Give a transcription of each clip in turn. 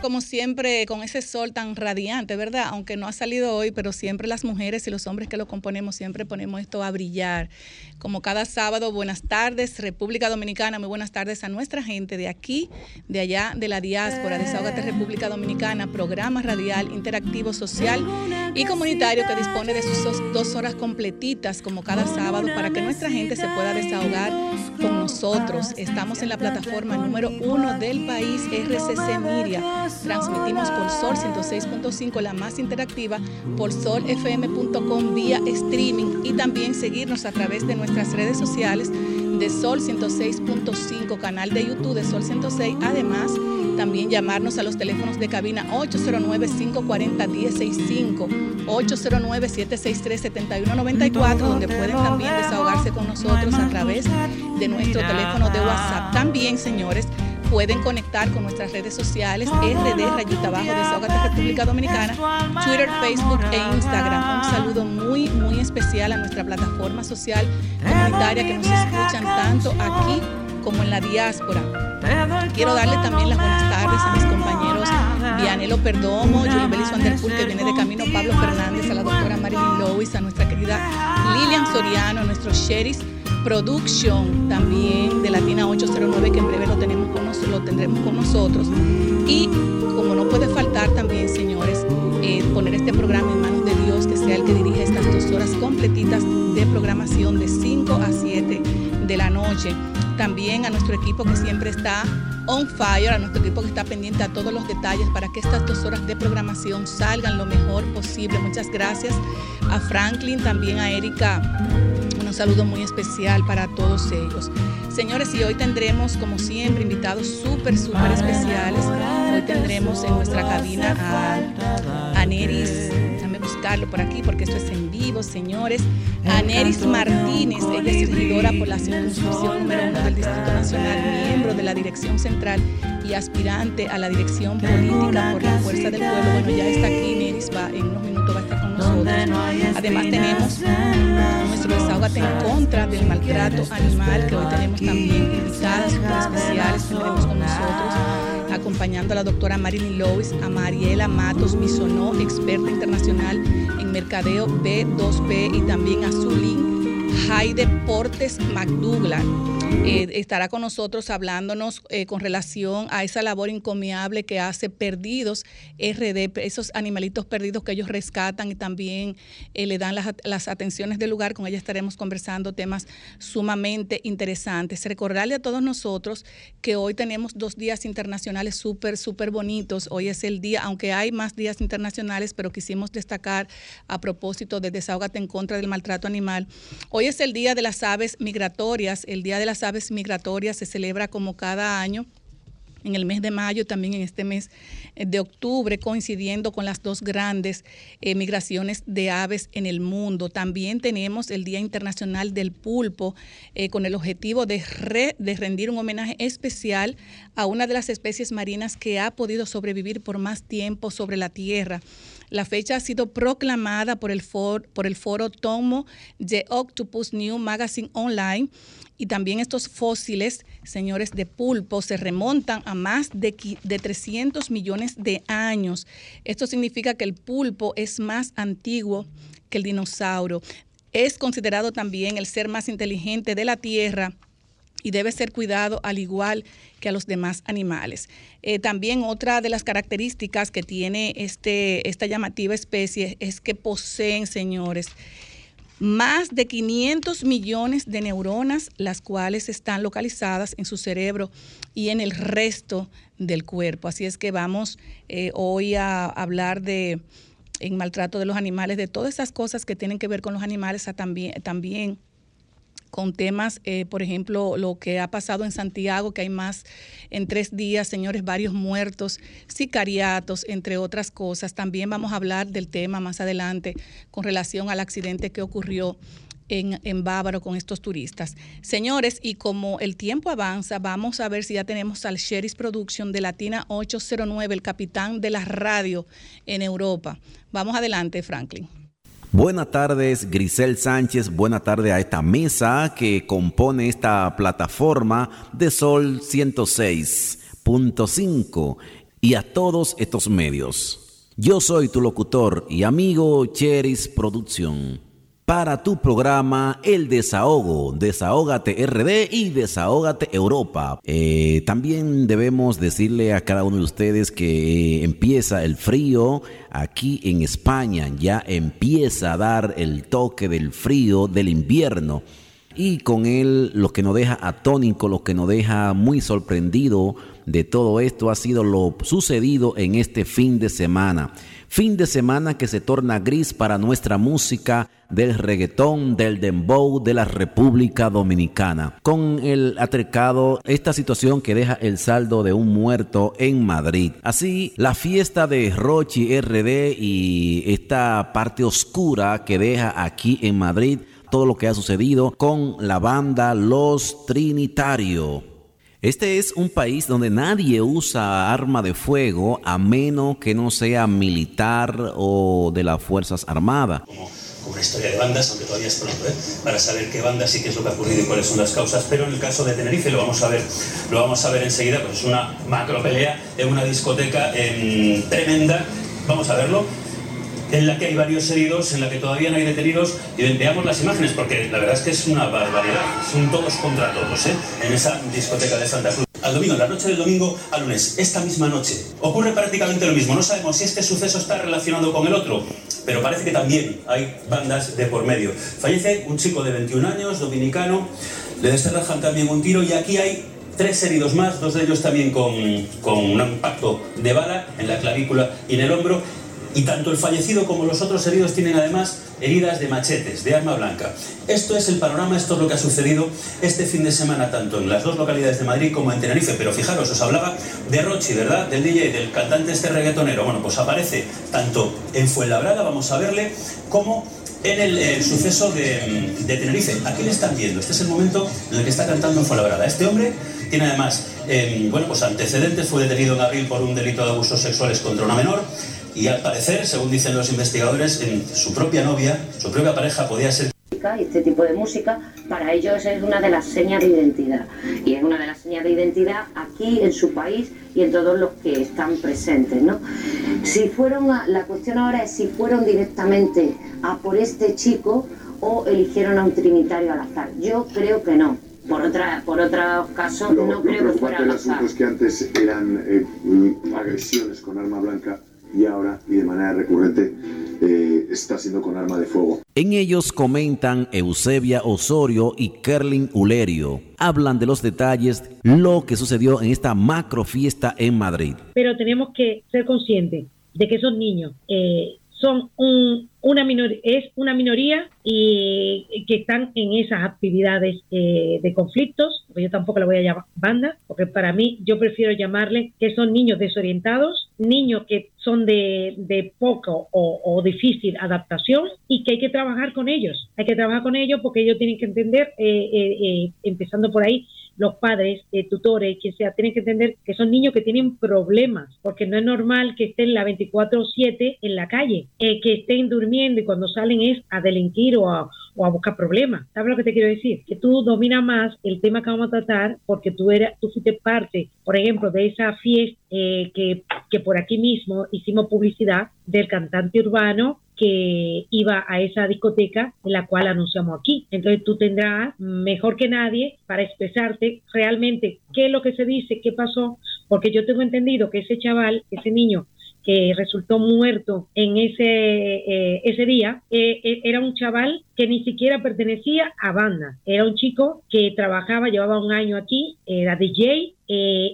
como siempre, con ese sol tan radiante, ¿verdad? Aunque no ha salido hoy, pero siempre las mujeres y los hombres que lo componemos, siempre ponemos esto a brillar. Como cada sábado, buenas tardes, República Dominicana, muy buenas tardes a nuestra gente de aquí, de allá, de la diáspora, Desahogate República Dominicana, programa radial, interactivo, social y comunitario que dispone de sus dos horas completitas, como cada sábado, para que nuestra gente se pueda desahogar con nosotros. Estamos en la plataforma número uno del país, RCC Miria Transmitimos por Sol 106.5, la más interactiva, por solfm.com vía streaming y también seguirnos a través de nuestras redes sociales de Sol 106.5, canal de YouTube de Sol 106. Además, también llamarnos a los teléfonos de cabina 809-540-1065, 809-763-7194, donde pueden también desahogarse con nosotros a través de nuestro teléfono de WhatsApp. También, señores, pueden conectar con nuestras redes sociales, RD Rayita Abajo, Desahogate República Dominicana, Twitter, Facebook e Instagram. Un saludo muy, muy especial a nuestra plataforma social comunitaria que nos escuchan tanto aquí como en la diáspora. Quiero darle también las buenas tardes a mis compañeros Vianelo Perdomo, Julie Belis Vanderpool, que viene de camino, Pablo Fernández, a la doctora Marilyn Lois, a nuestra querida Lilian Soriano, a nuestros sheriffs Production también de Latina 809 que en breve lo, tenemos con lo tendremos con nosotros. Y como no puede faltar también, señores, eh, poner este programa en manos de Dios, que sea el que dirige estas dos horas completitas de programación de 5 a 7 de la noche. También a nuestro equipo que siempre está on fire, a nuestro equipo que está pendiente a todos los detalles para que estas dos horas de programación salgan lo mejor posible. Muchas gracias a Franklin, también a Erika un saludo muy especial para todos ellos. Señores, y hoy tendremos, como siempre, invitados súper, súper especiales. Hoy tendremos en nuestra cabina a, a Neris, buscarlo por aquí porque esto es en vivo, señores. A Neris Martínez, ella es regidora por la circunscripción número uno del Distrito Nacional, miembro de la Dirección Central y aspirante a la dirección política por la Fuerza del Pueblo. Bueno, ya está aquí, Neris va en unos minutos va a estar con nosotros. Además tenemos nuestro desahogate en contra del maltrato animal, que hoy tenemos también invitadas super especiales que tenemos con nosotros acompañando a la doctora Marilyn Lois, a Mariela Matos Misonó, experta internacional en mercadeo B2B, y también a Zulín Jaide Portes McDouglas eh, estará con nosotros hablándonos eh, con relación a esa labor encomiable que hace Perdidos RD, esos animalitos perdidos que ellos rescatan y también eh, le dan las, las, atenciones del lugar. Con ella estaremos conversando temas sumamente interesantes. Recordarle a todos nosotros que hoy tenemos dos días internacionales súper, súper bonitos. Hoy es el día, aunque hay más días internacionales, pero quisimos destacar a propósito de Desahogate en contra del maltrato animal. Es el día de las aves migratorias, el día de las aves migratorias se celebra como cada año en el mes de mayo, también en este mes eh, de octubre, coincidiendo con las dos grandes eh, migraciones de aves en el mundo. También tenemos el Día Internacional del Pulpo, eh, con el objetivo de rendir un homenaje especial a una de las especies marinas que ha podido sobrevivir por más tiempo sobre la Tierra. La fecha ha sido proclamada por el, for, por el foro Tomo de Octopus New Magazine Online y también estos fósiles, señores, de pulpo se remontan a más de, de 300 millones de años. Esto significa que el pulpo es más antiguo que el dinosaurio. Es considerado también el ser más inteligente de la Tierra y debe ser cuidado al igual que a los demás animales. Eh, también otra de las características que tiene este, esta llamativa especie es que poseen, señores, más de 500 millones de neuronas, las cuales están localizadas en su cerebro y en el resto del cuerpo. Así es que vamos eh, hoy a hablar de en maltrato de los animales, de todas esas cosas que tienen que ver con los animales, también, también con temas, eh, por ejemplo, lo que ha pasado en Santiago, que hay más en tres días, señores, varios muertos, sicariatos, entre otras cosas. También vamos a hablar del tema más adelante con relación al accidente que ocurrió en, en Bávaro con estos turistas. Señores, y como el tiempo avanza, vamos a ver si ya tenemos al Sheris Production de Latina 809, el capitán de la radio en Europa. Vamos adelante, Franklin. Buenas tardes, Grisel Sánchez. Buenas tardes a esta mesa que compone esta plataforma de Sol 106.5 y a todos estos medios. Yo soy tu locutor y amigo Cheris Producción para tu programa El Desahogo, Desahógate RD y Desahógate Europa. Eh, también debemos decirle a cada uno de ustedes que empieza el frío aquí en España, ya empieza a dar el toque del frío del invierno. Y con él lo que nos deja atónico, lo que nos deja muy sorprendido de todo esto ha sido lo sucedido en este fin de semana. Fin de semana que se torna gris para nuestra música del reggaetón, del dembow de la República Dominicana. Con el atrecado, esta situación que deja el saldo de un muerto en Madrid. Así, la fiesta de Rochi RD y esta parte oscura que deja aquí en Madrid todo lo que ha sucedido con la banda Los Trinitario. Este es un país donde nadie usa arma de fuego a menos que no sea militar o de las Fuerzas Armadas. Como, una historia de bandas, aunque todavía es pronto, ¿eh? para saber qué bandas y qué es lo que ha ocurrido y cuáles son las causas. Pero en el caso de Tenerife lo vamos a ver, lo vamos a ver enseguida, pues es una macro pelea en una discoteca tremenda. Vamos a verlo en la que hay varios heridos, en la que todavía no hay detenidos, y veamos las imágenes, porque la verdad es que es una barbaridad, son todos contra todos, ¿eh? en esa discoteca de Santa Cruz. Al domingo, la noche del domingo al lunes, esta misma noche, ocurre prácticamente lo mismo. No sabemos si este suceso está relacionado con el otro, pero parece que también hay bandas de por medio. Fallece un chico de 21 años, dominicano, le desterrajan también un tiro y aquí hay tres heridos más, dos de ellos también con, con un impacto de bala en la clavícula y en el hombro y tanto el fallecido como los otros heridos tienen además heridas de machetes, de arma blanca. Esto es el panorama, esto es lo que ha sucedido este fin de semana tanto en las dos localidades de Madrid como en Tenerife. Pero fijaros, os hablaba de Rochi, ¿verdad? Del DJ, del cantante este reggaetonero. Bueno, pues aparece tanto en Fuenlabrada, vamos a verle, como en el, suceso de, Tenerife. Aquí le están viendo, este es el momento en el que está cantando en Fuenlabrada. Este hombre tiene además, em, bueno, pues antecedentes, fue detenido en abril por un delito de abusos sexuales contra una menor y al parecer, según dicen los investigadores, en su propia novia, su propia pareja podía ser y este tipo de música, para ellos es una de las señas de identidad. Y es una de las señas de identidad aquí en su país y en todos los que están presentes. ¿no? Si fueron la cuestión ahora es si fueron directamente a por este chico o eligieron a un trinitario al azar. Yo creo que no. Por otra, por otro caso, no creo que fuera al azar. que antes eran eh, agresiones con arma blanca y ahora y de manera recurrente eh, está siendo con arma de fuego. En ellos comentan Eusebia Osorio y Kerlin Ulerio. Hablan de los detalles, lo que sucedió en esta macro fiesta en Madrid. Pero tenemos que ser conscientes de que esos niños eh, son un, una minoría, es una minoría y que están en esas actividades eh, de conflictos, porque yo tampoco la voy a llamar banda, porque para mí yo prefiero llamarle que son niños desorientados, niños que son de, de poco o, difícil adaptación y que hay que trabajar con ellos. Hay que trabajar con ellos porque ellos tienen que entender, eh, eh, empezando por ahí, los padres, eh, tutores, quien sea, tienen que entender que son niños que tienen problemas, porque no es normal que estén la 24/7 en la calle, eh, que estén durmiendo y cuando salen es a delinquir o a, buscar problemas. ¿Sabes lo que te quiero decir? Que tú dominas más el tema que vamos a tratar porque tú, eras, tú fuiste parte, por ejemplo, de esa fiesta eh, que por aquí mismo hicimos publicidad del cantante urbano que iba a esa discoteca en la cual anunciamos aquí. Entonces tú tendrás mejor que nadie para expresarte realmente qué es lo que se dice, qué pasó, porque yo tengo entendido que ese chaval, ese niño que resultó muerto en ese, eh, ese día, eh, eh, era un chaval que ni siquiera pertenecía a banda. Era un chico que trabajaba, llevaba un año aquí, era DJ,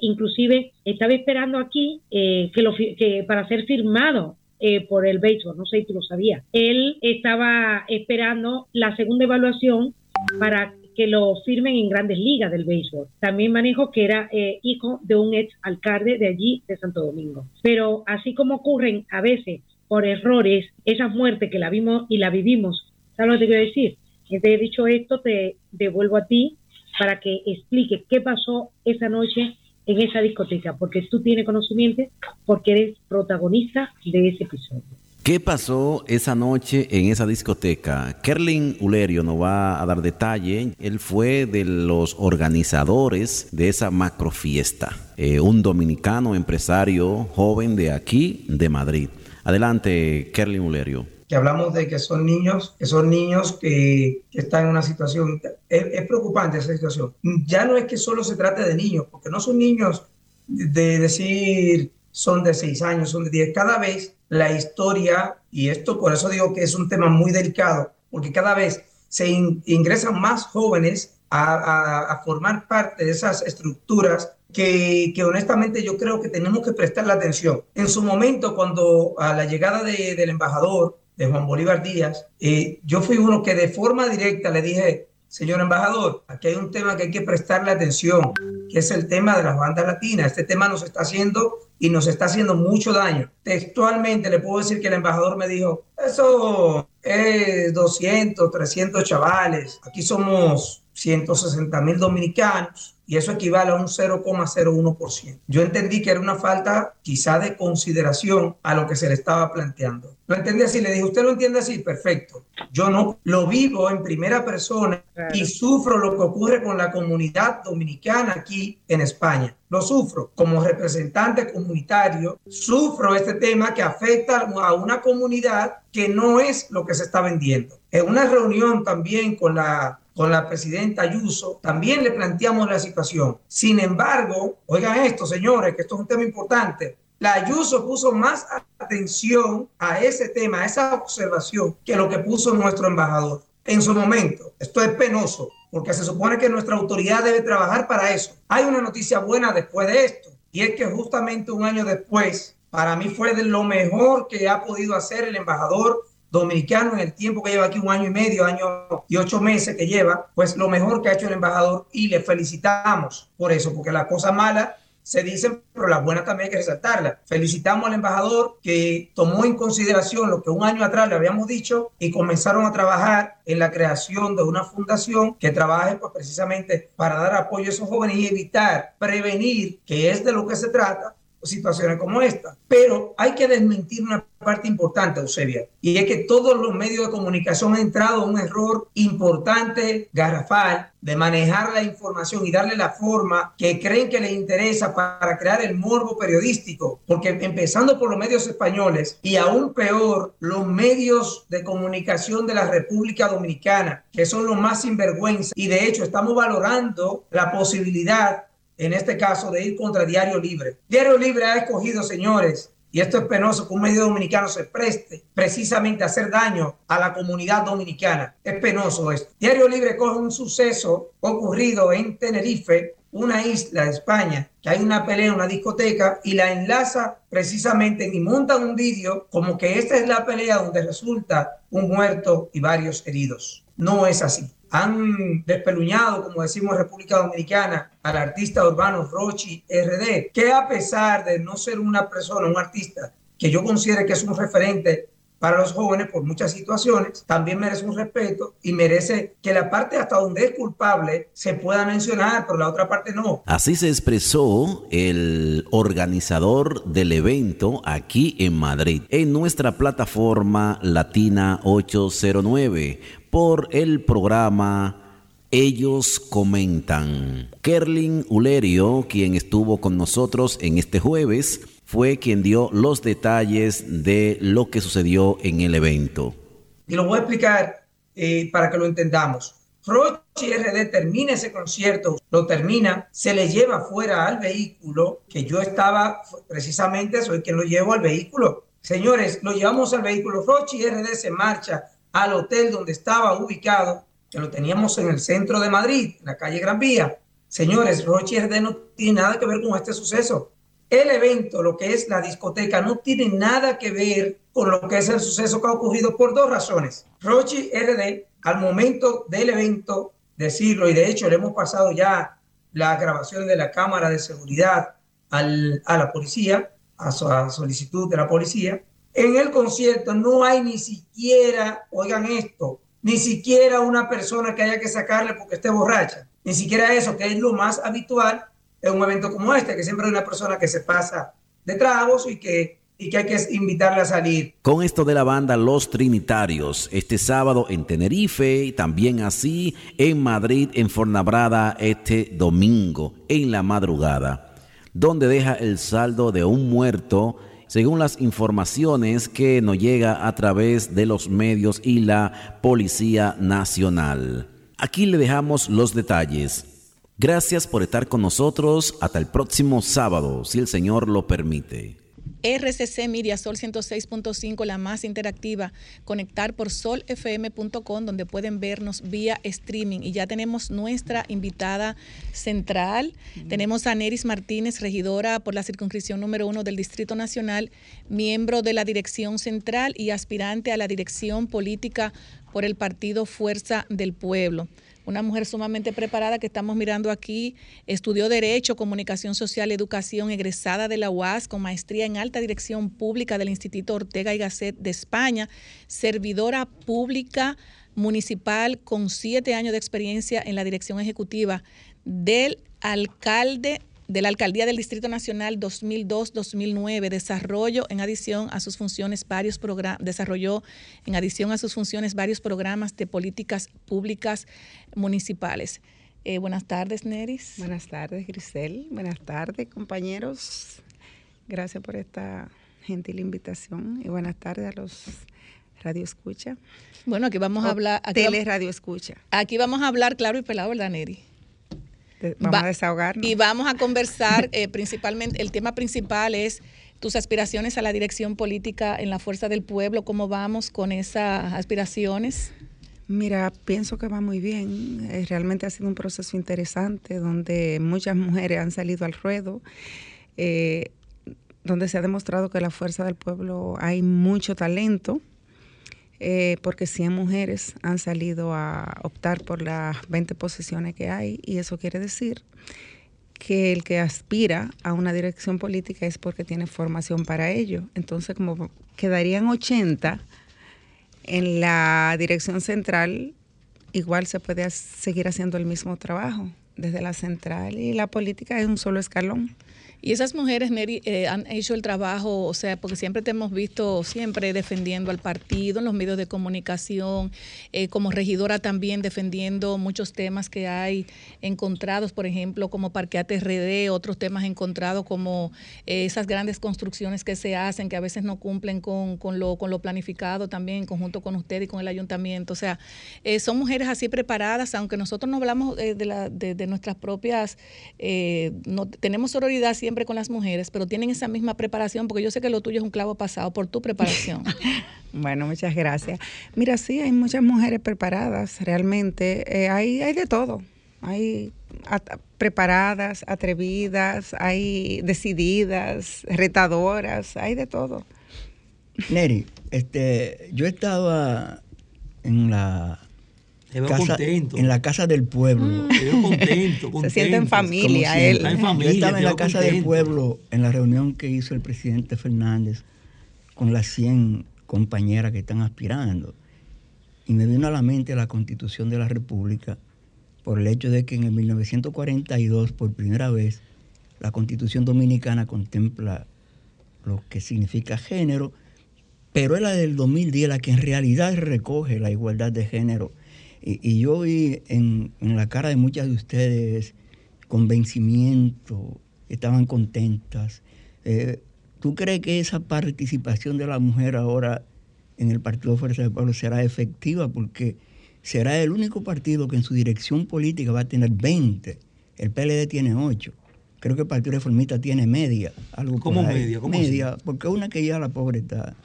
inclusive estaba esperando aquí que lo, que para ser firmado eh, por el béisbol, no sé si tú lo sabías. Él estaba esperando la segunda evaluación para que lo firmen en grandes ligas del béisbol. También manejo que era eh, hijo de un ex alcalde de allí, de Santo Domingo. Pero así como ocurren a veces por errores esas muertes que la vimos y la vivimos, ¿sabes lo que quiero decir? Te he dicho esto, te devuelvo a ti para que explique qué pasó esa noche en esa discoteca, porque tú tienes conocimiento, porque eres protagonista de ese episodio. ¿Qué pasó esa noche en esa discoteca? Kerlin Ulerio nos va a dar detalle. Él fue de los organizadores de esa macrofiesta. Eh, un dominicano empresario joven de aquí, de Madrid. Adelante, Kerlin Ulerio que hablamos de que son niños, que son niños que, están en una situación, es, preocupante esa situación. Ya no es que solo se trate de niños, porque no son niños de decir son de 6 años, son de 10. Cada vez la historia, y esto por eso digo que es un tema muy delicado, porque cada vez se ingresan más jóvenes a, a, formar parte de esas estructuras que, que, honestamente yo creo que tenemos que prestarle atención. En su momento, cuando a la llegada de, del embajador, de Juan Bolívar Díaz, eh, yo fui uno que de forma directa le dije, señor embajador, aquí hay un tema que hay que prestarle atención, que es el tema de las bandas latinas. Este tema nos está haciendo y nos está haciendo mucho daño. Textualmente le puedo decir que el embajador me dijo, eso es 200, 300 chavales, aquí somos 160 mil dominicanos y eso equivale a un 0,01%. Yo entendí que era una falta quizá de consideración a lo que se le estaba planteando. Lo entendí así, le dije, ¿usted lo entiende así? Perfecto. Yo no lo vivo en primera persona y sufro lo que ocurre con la comunidad dominicana aquí en España. Lo sufro como representante comunitario, sufro este tema que afecta a una comunidad que no es lo que se está vendiendo. En una reunión también con la con la presidenta Ayuso, también le planteamos la situación. Sin embargo, oigan esto, señores, que esto es un tema importante. La Ayuso puso más atención a ese tema, a esa observación, que lo que puso nuestro embajador en su momento. Esto es penoso, porque se supone que nuestra autoridad debe trabajar para eso. Hay una noticia buena después de esto, y es que justamente un año después, para mí fue de lo mejor que ha podido hacer el embajador dominicano en el tiempo que lleva aquí, un año y medio, año y ocho meses que lleva, pues lo mejor que ha hecho el embajador y le felicitamos por eso, porque las cosas malas se dicen, pero las buenas también hay que resaltarlas. Felicitamos al embajador que tomó en consideración lo que un año atrás le habíamos dicho y comenzaron a trabajar en la creación de una fundación que trabaje pues, precisamente para dar apoyo a esos jóvenes y evitar, prevenir, que es de lo que se trata, situaciones como esta. Pero hay que desmentir una parte importante, Eusebia, y es que todos los medios de comunicación han entrado a un error importante, garrafal, de manejar la información y darle la forma que creen que les interesa para crear el morbo periodístico, porque empezando por los medios españoles y aún peor, los medios de comunicación de la República Dominicana, que son los más sinvergüenza, y de hecho estamos valorando la posibilidad en este caso de ir contra Diario Libre. Diario Libre ha escogido, señores, y esto es penoso, que un medio dominicano se preste precisamente a hacer daño a la comunidad dominicana. Es penoso esto. Diario Libre coge un suceso ocurrido en Tenerife, una isla de España, que hay una pelea en una discoteca y la enlaza precisamente y montan un vídeo como que esta es la pelea donde resulta un muerto y varios heridos. No es así han despeluñado, como decimos en República Dominicana, al artista urbano Rochi RD, que a pesar de no ser una persona, un artista que yo considero que es un referente para los jóvenes por muchas situaciones, también merece un respeto y merece que la parte hasta donde es culpable se pueda mencionar, pero la otra parte no. Así se expresó el organizador del evento aquí en Madrid, en nuestra plataforma Latina 809 por el programa Ellos Comentan. Kerlin Ulerio, quien estuvo con nosotros en este jueves, fue quien dio los detalles de lo que sucedió en el evento. Y lo voy a explicar eh, para que lo entendamos. Rochi RD termina ese concierto, lo termina, se le lleva fuera al vehículo, que yo estaba, precisamente soy quien lo llevo al vehículo. Señores, lo llevamos al vehículo, Rochi RD se marcha, al hotel donde estaba ubicado, que lo teníamos en el centro de Madrid, en la calle Gran Vía. Señores, Roche RD no tiene nada que ver con este suceso. El evento, lo que es la discoteca, no tiene nada que ver con lo que es el suceso que ha ocurrido por dos razones. Rochi RD, al momento del evento, decirlo, y de hecho le hemos pasado ya la grabación de la cámara de seguridad a la policía, a, a solicitud de la policía, en el concierto no hay ni siquiera, oigan esto, ni siquiera una persona que haya que sacarle porque esté borracha, ni siquiera eso, que es lo más habitual en un evento como este, que siempre hay una persona que se pasa de tragos y que, y que hay que invitarle a salir. Con esto de la banda Los Trinitarios, este sábado en Tenerife y también así en Madrid, en Fornabrada, este domingo, en la madrugada, donde deja el saldo de un muerto según las informaciones que nos llega a través de los medios y la Policía Nacional. Aquí le dejamos los detalles. Gracias por estar con nosotros. Hasta el próximo sábado, si el Señor lo permite. RCC Media Sol 106.5, la más interactiva, conectar por solfm.com donde pueden vernos vía streaming. Y ya tenemos nuestra invitada central. Tenemos a Neris Martínez, regidora por la circunscripción número uno del Distrito Nacional, miembro de la Dirección Central y aspirante a la Dirección Política por el Partido Fuerza del Pueblo una mujer sumamente preparada que estamos mirando aquí, estudió Derecho, Comunicación Social, Educación, egresada de la UAS con maestría en Alta Dirección Pública del Instituto Ortega y Gasset de España, servidora pública municipal con siete años de experiencia en la dirección ejecutiva del alcalde de la Alcaldía del Distrito Nacional 2002-2009 desarrollo en adición a sus funciones varios programas desarrolló en adición a sus funciones varios programas de políticas públicas municipales. Eh, buenas tardes, Neris. Buenas tardes, Grisel. Buenas tardes, compañeros. Gracias por esta gentil invitación y buenas tardes a los Radio Escucha. Bueno, aquí vamos a hablar. Tele Radio Escucha. Aquí vamos a hablar claro y pelado, ¿verdad, Neri? Vamos a desahogarnos. Y vamos a conversar eh, principalmente, el tema principal es tus aspiraciones a la dirección política en la Fuerza del Pueblo. ¿Cómo vamos con esas aspiraciones? Mira, pienso que va muy bien. Eh, realmente ha sido un proceso interesante donde muchas mujeres han salido al ruedo, eh, donde se ha demostrado que en la Fuerza del Pueblo hay mucho talento eh, porque 100 mujeres han salido a optar por las 20 posiciones que hay y eso quiere decir que el que aspira a una dirección política es porque tiene formación para ello. Entonces, como quedarían 80 en la dirección central, igual se puede seguir haciendo el mismo trabajo desde la central y la política es un solo escalón. Y esas mujeres, Neri, eh, han hecho el trabajo, o sea, porque siempre te hemos visto siempre defendiendo al partido en los medios de comunicación, eh, como regidora también defendiendo muchos temas que hay encontrados, por ejemplo, como Parqueate RD, otros temas encontrados como eh, esas grandes construcciones que se hacen, que a veces no cumplen con, lo, con lo planificado también en conjunto con usted y con el ayuntamiento. O sea, son mujeres así preparadas, aunque nosotros no hablamos de, la, de, nuestras propias, no, tenemos sororidad siempre con las mujeres, pero tienen esa misma preparación, porque yo sé que lo tuyo es un clavo pasado por tu preparación. bueno, muchas gracias. Mira, sí, hay muchas mujeres preparadas, realmente. Eh, hay, hay de todo. Hay preparadas, atrevidas, hay decididas, retadoras, hay de todo. Neri, este, yo estaba en la en la casa del pueblo. Mm. contento, Se siente en familia él. Yo estaba en la casa del pueblo en la reunión que hizo el presidente Fernández con las 100 compañeras que están aspirando. Y me vino a la mente la constitución de la República por el hecho de que en el 1942, por primera vez, la constitución dominicana contempla lo que significa género, pero es la del 2010 la que en realidad recoge la igualdad de género y, yo vi en, la cara de muchas de ustedes convencimiento, estaban contentas. Eh, ¿Tú crees que esa participación de la mujer ahora en el Partido Fuerza del Pueblo será efectiva? Porque será el único partido que en su dirección política va a tener 20. El PLD tiene 8. Creo que el Partido Reformista tiene media. Algo ¿Cómo media? ¿Cómo media, porque una que ya la pobre está.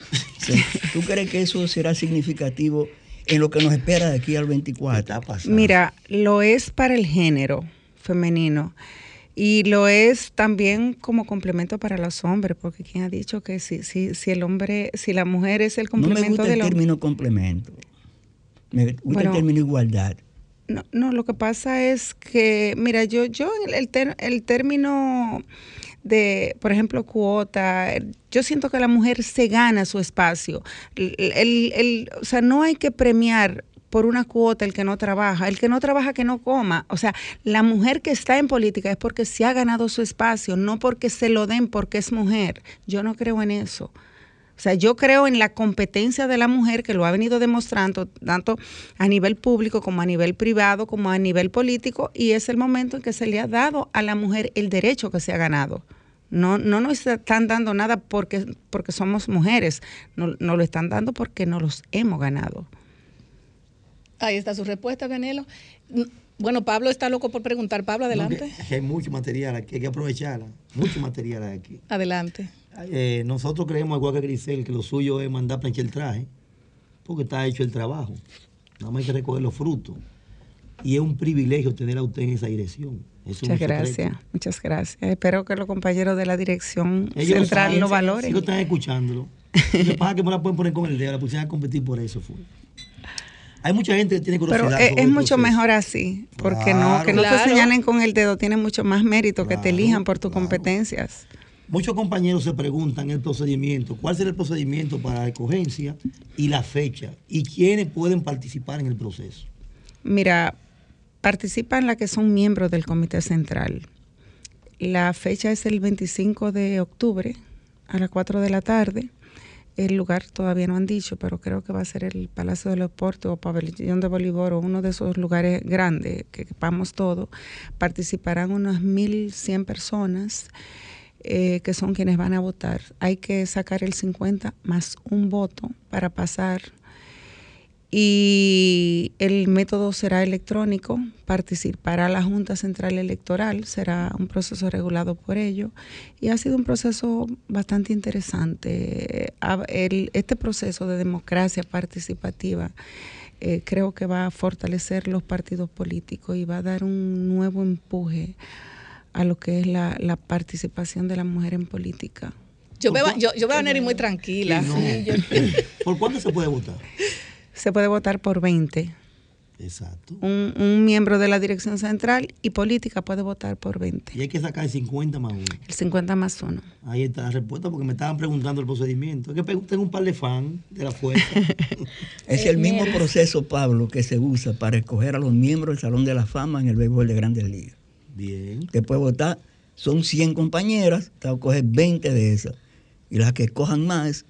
¿Tú crees que eso será significativo en lo que nos espera de aquí al 24. Mira, lo es para el género femenino. Y lo es también como complemento para los hombres, porque quien ha dicho que si, si, si el hombre, si la mujer es el complemento no me gusta el término complemento. Me gusta el término igualdad. No, no, lo que pasa es que, mira, yo, yo el, el término de, por ejemplo, cuota. Yo siento que la mujer se gana su espacio. El, o sea, no hay que premiar por una cuota el que no trabaja, el que no trabaja que no coma. O sea, la mujer que está en política es porque se ha ganado su espacio, no porque se lo den porque es mujer. Yo no creo en eso. O sea, yo creo en la competencia de la mujer que lo ha venido demostrando tanto a nivel público como a nivel privado, como a nivel político, y es el momento en que se le ha dado a la mujer el derecho que se ha ganado. No, no nos están dando nada porque, porque somos mujeres, no, no lo están dando porque no los hemos ganado. Ahí está su respuesta, Benelo. Bueno, Pablo está loco por preguntar. Pablo, adelante. hay mucho material aquí, hay que aprovecharla. Mucho material aquí. Adelante. Eh, nosotros creemos, igual que Grisel, que lo suyo es mandar planchar el traje, porque está hecho el trabajo. Nada más hay que recoger los frutos. Y es un privilegio tener a usted en esa dirección. muchas gracias, muchas gracias. Espero que los compañeros de la dirección central lo, valoren. Si lo están escuchándolo. Lo que pasa es que me la pueden poner con el dedo, la pusieron a competir por eso. Fue. Hay mucha gente que tiene curiosidad. Pero es, mucho mejor así, porque no que no te señalen con el dedo tiene mucho más mérito que te elijan por tus competencias. Muchos compañeros se preguntan el procedimiento, cuál será el procedimiento para la escogencia y la fecha y quiénes pueden participar en el proceso. Mira, participan las que son miembros del comité central. La fecha es el 25 de octubre a las 4 de la tarde el lugar todavía no han dicho, pero creo que va a ser el Palacio de los Deportes o Pabellón de Bolívar o uno de esos lugares grandes que quepamos todo. Participarán unas 1.100 personas. Eh, que son quienes van a votar. Hay que sacar el 50 más un voto para pasar y el método será electrónico, participará la Junta Central Electoral, será un proceso regulado por ello y ha sido un proceso bastante interesante. este proceso de democracia participativa eh, creo que va a fortalecer los partidos políticos y va a dar un nuevo empuje a lo que es la, participación de la mujer en política. Yo veo, yo, yo veo a Neri muy tranquila. ¿Por cuándo se puede votar? se puede votar por 20. Exacto. Un, miembro de la dirección central y política puede votar por 20. Y hay que sacar el 50 más 1. El 50 más 1. Ahí está la respuesta porque me estaban preguntando el procedimiento. Es que tengo un par de fans de la fuerza. es el mismo proceso, Pablo, que se usa para escoger a los miembros del Salón de la Fama en el béisbol de Grandes Ligas. Bien. Puede votar, son 100 compañeras, te vas a coger 20 de esas. Y las que cojan más,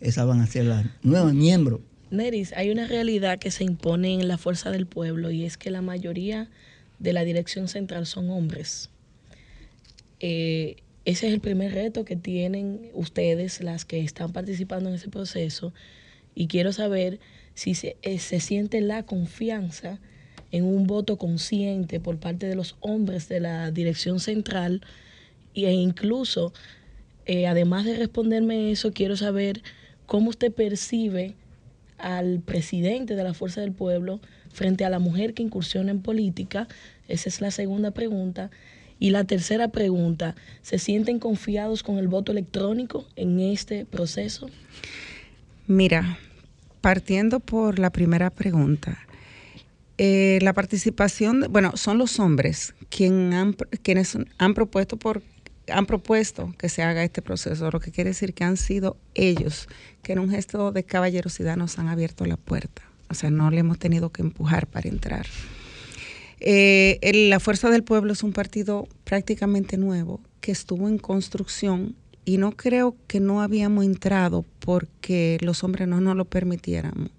esas van a ser las nuevas miembros Neris, hay una realidad que se impone en la fuerza del pueblo y es que la mayoría de la dirección central son hombres. Eh, ese es el primer reto que tienen ustedes, las que están participando en ese proceso, y quiero saber si se, eh, siente la confianza en un voto consciente por parte de los hombres de la dirección central e incluso, eh, además de responderme eso, quiero saber cómo usted percibe al presidente de la Fuerza del Pueblo frente a la mujer que incursiona en política? Esa es la segunda pregunta. Y la tercera pregunta, ¿se sienten confiados con el voto electrónico en este proceso? Mira, partiendo por la primera pregunta, eh, la participación, bueno, son los hombres han, quienes han propuesto por han propuesto que se haga este proceso, lo que quiere decir que han sido ellos que en un gesto de caballerosidad nos han abierto la puerta. O sea, no le hemos tenido que empujar para entrar. Eh, la Fuerza del Pueblo es un partido prácticamente nuevo que estuvo en construcción y no creo que no habíamos entrado porque los hombres no nos lo permitiéramos,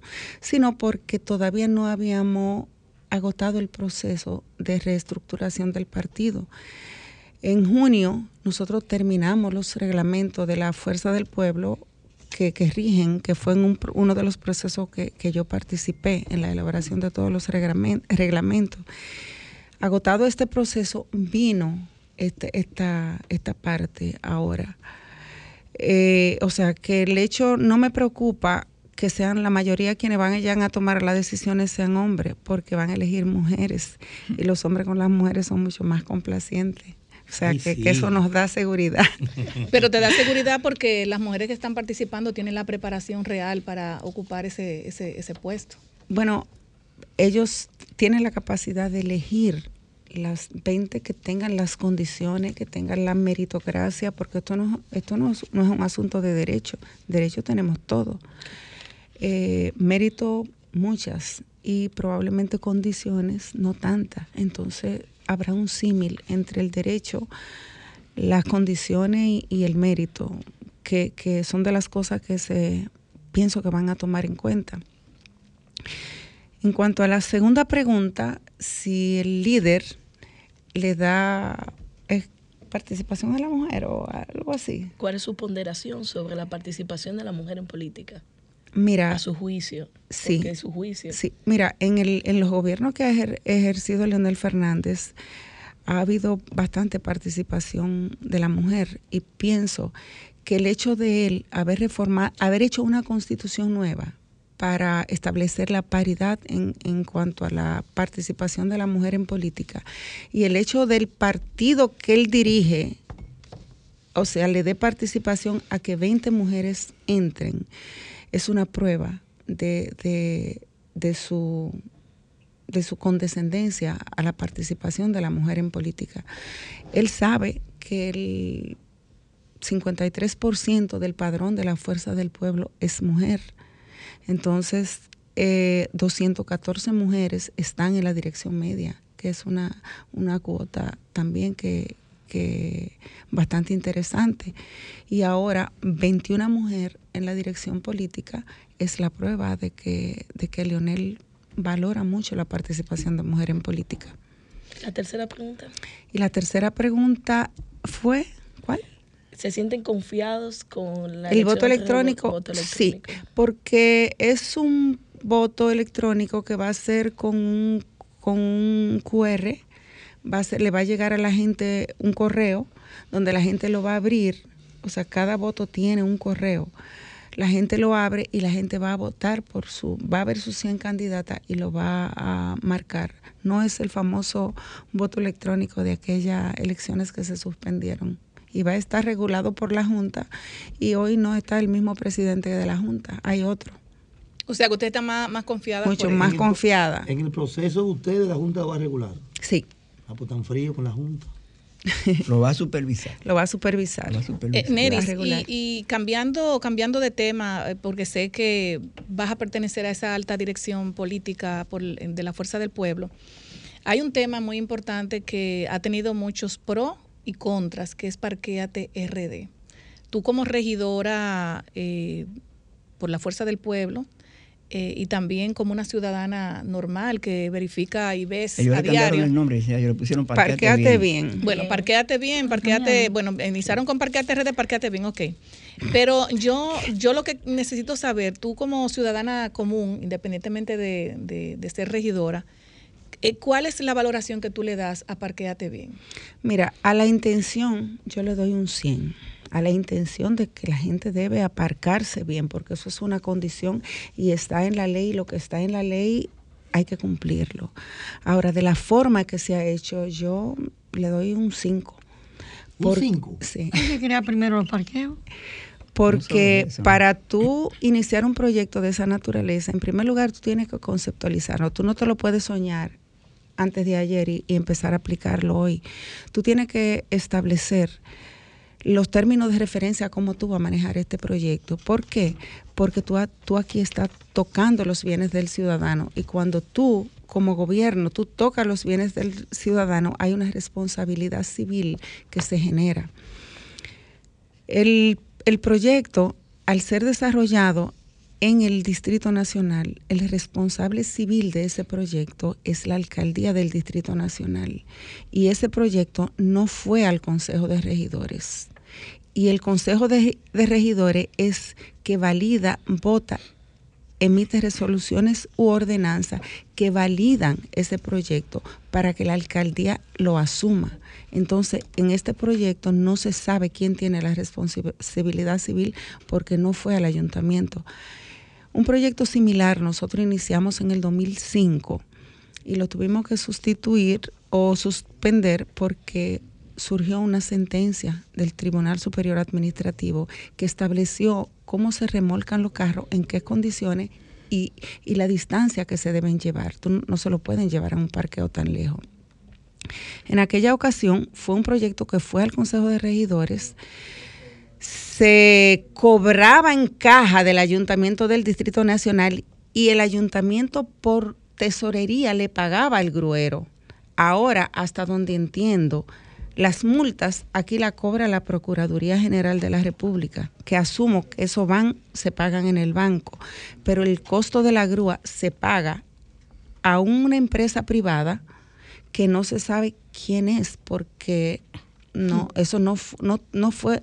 sino porque todavía no habíamos agotado el proceso de reestructuración del partido. En junio nosotros terminamos los reglamentos de la Fuerza del Pueblo que, rigen, que fue en uno de los procesos que, yo participé en la elaboración de todos los reglamentos. Agotado este proceso, vino este, esta, esta parte ahora. Eh, o sea, que el hecho no me preocupa que sean la mayoría quienes van a, a tomar las decisiones sean hombres, porque van a elegir mujeres y los hombres con las mujeres son mucho más complacientes. O sea, que, eso nos da seguridad. Pero te da seguridad porque las mujeres que están participando tienen la preparación real para ocupar ese, ese, ese puesto. Bueno, ellos tienen la capacidad de elegir las 20 que tengan las condiciones, que tengan la meritocracia, porque esto no, esto no, es un asunto de derecho. Derecho tenemos todo. Eh, mérito muchas y probablemente condiciones no tantas. Entonces habrá un símil entre el derecho, las condiciones y, el mérito, que, que, son de las cosas que se pienso que van a tomar en cuenta. En cuanto a la segunda pregunta, si el líder le da participación a la mujer o algo así. ¿Cuál es su ponderación sobre la participación de la mujer en política? Mira, a su juicio. Sí. Es su juicio. Sí, mira, en, el, en los gobiernos que ha ejercido Leonel Fernández ha habido bastante participación de la mujer y pienso que el hecho de él haber reformado, haber hecho una constitución nueva para establecer la paridad en, en, cuanto a la participación de la mujer en política y el hecho del partido que él dirige, o sea, le dé participación a que 20 mujeres entren es una prueba de, de, su, de su condescendencia a la participación de la mujer en política. Él sabe que el 53% del padrón de la fuerza del pueblo es mujer. Entonces, 214 eh, mujeres están en la dirección media, que es una, una cuota también que, que bastante interesante. Y ahora 21 mujeres en la dirección política es la prueba de que, de que Leonel valora mucho la participación de mujer en política. La tercera pregunta. Y la tercera pregunta fue, ¿cuál? ¿Se sienten confiados con la el voto electrónico? voto electrónico? Sí, porque es un voto electrónico que va a ser con un, con un QR va a le va a llegar a la gente un correo donde la gente lo va a abrir, o sea, cada voto tiene un correo. La gente lo abre y la gente va a votar por su, va a ver sus 100 candidatas y lo va a marcar. No es el famoso voto electrónico de aquellas elecciones que se suspendieron. Y va a estar regulado por la Junta y hoy no está el mismo presidente de la Junta, hay otro. O sea que usted está más, más confiada. Mucho más confiada. En el proceso usted de la Junta va a regular. Sí. Ah, pues tan frío con la Junta. Lo va a supervisar. Lo va a supervisar. Eh, y, cambiando, cambiando de tema, eh, porque sé que vas a pertenecer a esa alta dirección política de la Fuerza del Pueblo, hay un tema muy importante que ha tenido muchos pros y contras, que es Parqueate RD. Tú como regidora eh, por la Fuerza del Pueblo, eh, y también como una ciudadana normal que verifica y ves a diario. el nombre, ya, le pusieron parqueate, bien. Bueno, parqueate bien, parqueate, bueno, iniciaron con parqueate red, parqueate bien, ok. Pero yo, yo lo que necesito saber, tú como ciudadana común, independientemente de, de, de ser regidora, ¿cuál es la valoración que tú le das a parqueate bien? Mira, a la intención yo le doy un 100 a la intención de que la gente debe aparcarse bien, porque eso es una condición y está en la ley, lo que está en la ley hay que cumplirlo. Ahora, de la forma que se ha hecho, yo le doy un 5. ¿Un 5? Sí. ¿Hay que crear primero los parqueos? Porque para tú iniciar un proyecto de esa naturaleza, en primer lugar tú tienes que conceptualizarlo. Tú no te lo puedes soñar antes de ayer y, empezar a aplicarlo hoy. Tú tienes que establecer los términos de referencia a cómo tú vas a manejar este proyecto. ¿Por qué? Porque tú, aquí estás tocando los bienes del ciudadano y cuando tú como gobierno, tú tocas los bienes del ciudadano, hay una responsabilidad civil que se genera. El proyecto, al ser desarrollado en el Distrito Nacional, el responsable civil de ese proyecto es la alcaldía del Distrito Nacional. Y ese proyecto no fue al Consejo de Regidores y el Consejo de, Regidores es que valida, vota, emite resoluciones u ordenanzas que validan ese proyecto para que la alcaldía lo asuma. Entonces, en este proyecto no se sabe quién tiene la responsabilidad civil porque no fue al ayuntamiento. Un proyecto similar nosotros iniciamos en el 2005 y lo tuvimos que sustituir o suspender porque surgió una sentencia del Tribunal Superior Administrativo que estableció cómo se remolcan los carros, en qué condiciones y, la distancia que se deben llevar. no se lo pueden llevar a un parqueo tan lejos. En aquella ocasión fue un proyecto que fue al Consejo de Regidores, se cobraba en caja del Ayuntamiento del Distrito Nacional y el ayuntamiento por tesorería le pagaba al gruero. Ahora, hasta donde entiendo, las multas aquí la cobra la Procuraduría General de la República, que asumo que eso van, se pagan en el banco, pero el costo de la grúa se paga a una empresa privada que no se sabe quién es, porque no, eso no, no, no fue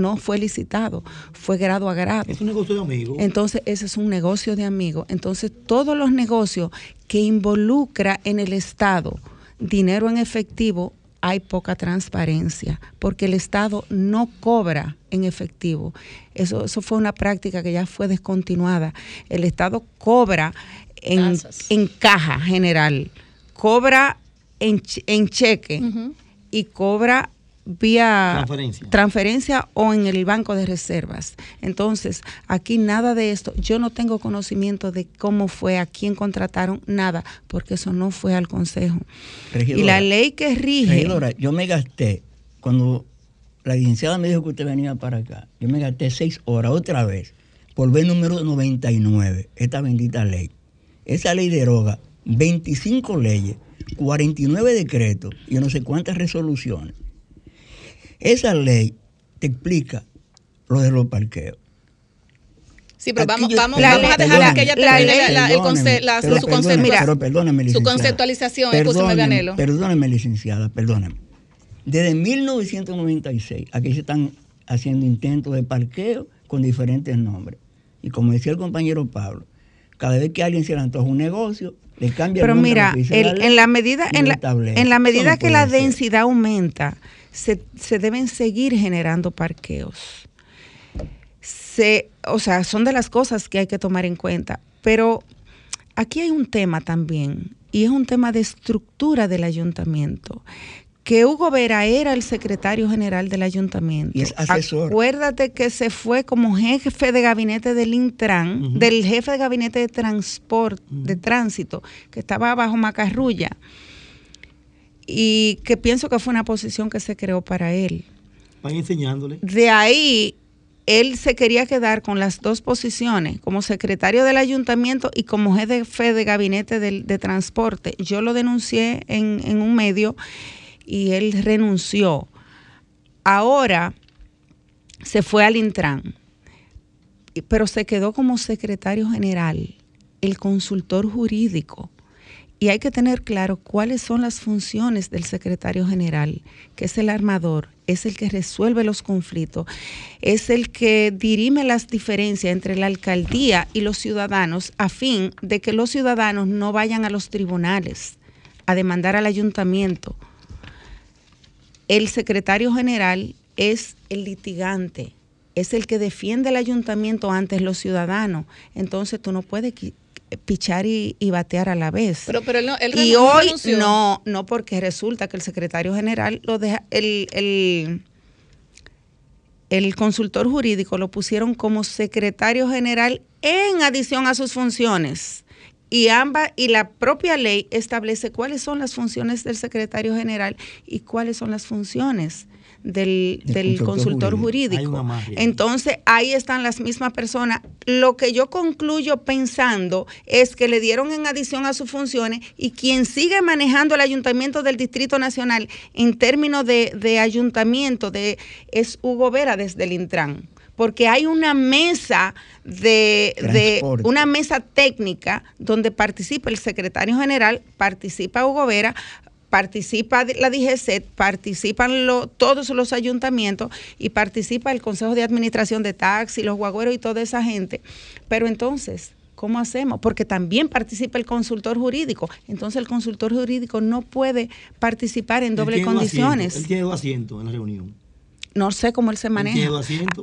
no fue licitado, fue grado a grado. Es un negocio de amigos. Entonces, ese es un negocio de amigos. Entonces, todos los negocios que involucra en el Estado dinero en efectivo, hay poca transparencia, porque el Estado no cobra en efectivo. Eso, eso fue una práctica que ya fue descontinuada. El Estado cobra en, en caja general, cobra en, en cheque y cobra vía Transferencia. transferencia o en el banco de reservas. Entonces, aquí nada de esto. Yo no tengo conocimiento de cómo fue, a quién contrataron, nada, porque eso no fue al Consejo. y la ley que rige... Regidora, yo me gasté, cuando la licenciada me dijo que usted venía para acá, yo me gasté seis horas otra vez por ver número 99, esta bendita ley. Esa ley deroga 25 leyes, 49 decretos y no sé cuántas resoluciones. Esa ley te explica lo de los parqueos. Sí, pero Aquí vamos, vamos, La- vamos a dejar que ella la termine ley- la- el perdóneme, conce- la- pero su pero Su licenciada. conceptualización, escúchame, Perdóneme. Perdóneme, licenciada, perdóneme. Desde 1996, aquí se están haciendo intentos de parqueo con diferentes nombres. Y como decía el compañero Pablo, cada vez que alguien se le antoja un negocio, le cambia Pero el nombre a mira, el- en la medida, en la, en medida no que la densidad aumenta, se, se deben seguir generando parqueos. Se, o sea, son de las cosas que hay que tomar en cuenta. Pero aquí hay un tema también, y es un tema de estructura del ayuntamiento. Que Hugo Vera era el secretario general del ayuntamiento. Y es asesor. Acuérdate que se fue como jefe de gabinete del Intran, del jefe de gabinete de transporte, de tránsito, que estaba bajo Macarrulla. Y que pienso que fue una posición que se creó para él. Van enseñándole. De ahí, él se quería quedar con las dos posiciones, como secretario del ayuntamiento y como jefe de gabinete del- de, transporte. Yo lo denuncié en, en un medio y él renunció. Ahora se fue al Intran, pero se quedó como secretario general, el consultor jurídico. Y hay que tener claro cuáles son las funciones del secretario general, que es el armador, es el que resuelve los conflictos, es el que dirime las diferencias entre la alcaldía y los ciudadanos a fin de que los ciudadanos no vayan a los tribunales a demandar al ayuntamiento. El secretario general es el litigante, es el que defiende el ayuntamiento ante los ciudadanos. Entonces tú no puedes pichar y, y batear a la vez. Pero, pero él, no- él y hoy renunció. no, no porque resulta que el secretario general lo deja, el, el, el consultor jurídico lo pusieron como secretario general en adición a sus funciones. Y ambas, y la propia ley establece cuáles son las funciones del secretario general y cuáles son las funciones del, Del consultor consultor jurídico. Entonces, ahí están las mismas personas. Lo que yo concluyo pensando es que le dieron en adición a sus funciones y quien sigue manejando el ayuntamiento del Distrito Nacional en términos de, de ayuntamiento de, es Hugo Vera desde el Intran. Porque hay una mesa de, de una mesa técnica donde participa el secretario general, participa Hugo Vera, participa la DGCET, participan lo- todos los ayuntamientos y participa el Consejo de Administración de Taxi, los guagüeros y toda esa gente. Pero entonces, ¿cómo hacemos? Porque también participa el consultor jurídico. Entonces el consultor jurídico no puede participar en doble condiciones. Él tiene dos asientos en la reunión. No sé cómo él se maneja.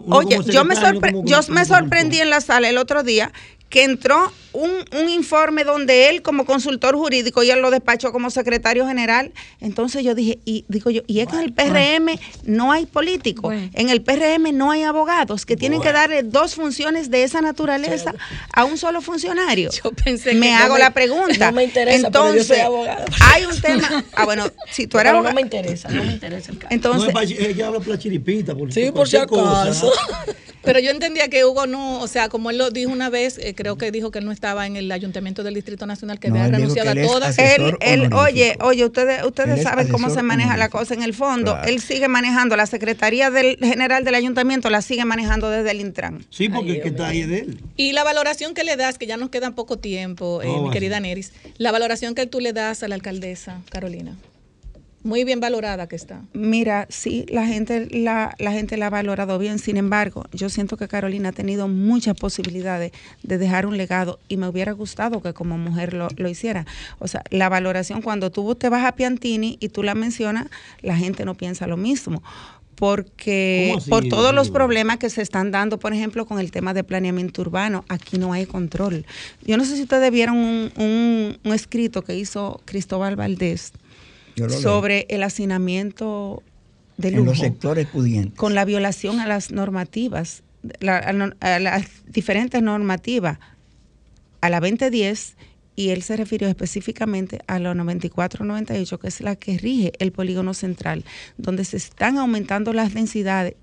Oye, yo me, como- yo como me sorprendí en la sala el otro día que entró un, un informe donde él como consultor jurídico y él lo despachó como secretario general. Entonces yo dije, y digo yo, y es que en el PRM no hay políticos, en el PRM no hay abogados que tienen que darle dos funciones de esa naturaleza a un solo funcionario. Yo pensé me que hago no me- la pregunta. no me interesa, pero yo Entonces, soy abogada. hay un tema. Ah, bueno, si tú eres Pero no abogado- me interesa, no me interesa el caso. Entonces, no, ella habla por la chiripita. Por Sí, por si acaso. Pero yo entendía que Hugo no, o sea, como él lo dijo una vez, eh, creo que dijo que él no estaba en el Ayuntamiento del Distrito Nacional que No, había renunciado que a todas. Él, él, oye, oye, ustedes, ustedes saben cómo se maneja la cosa en el fondo. Claro. Él sigue manejando, la Secretaría del General del Ayuntamiento la sigue manejando desde el Intran. Sí, porque el que está ahí es de él. Y la valoración que le das, que ya nos queda poco tiempo, eh, Oh, mi querida Neris, la valoración que tú le das a la alcaldesa Carolina. Muy bien valorada que está. Mira, sí, la gente la, la gente la ha valorado bien. Sin embargo, yo siento que Carolina ha tenido muchas posibilidades de dejar un legado y me hubiera gustado que como mujer lo, lo hiciera. O sea, la valoración, cuando tú te vas a Piantini y tú la mencionas, la gente no piensa lo mismo. Porque ¿Cómo así, por todos los problemas que se están dando, por ejemplo, con el tema de planeamiento urbano, aquí no hay control. Yo no sé si ustedes vieron un, un- un escrito que hizo Cristóbal Valdés. Sobre el hacinamiento de en lujo los sectores pudientes. con la violación a las normativas, la- a, las diferentes normativas, a la 2010, y él se refirió específicamente a la 94-98, que es la que rige el polígono central, donde se están aumentando las densidades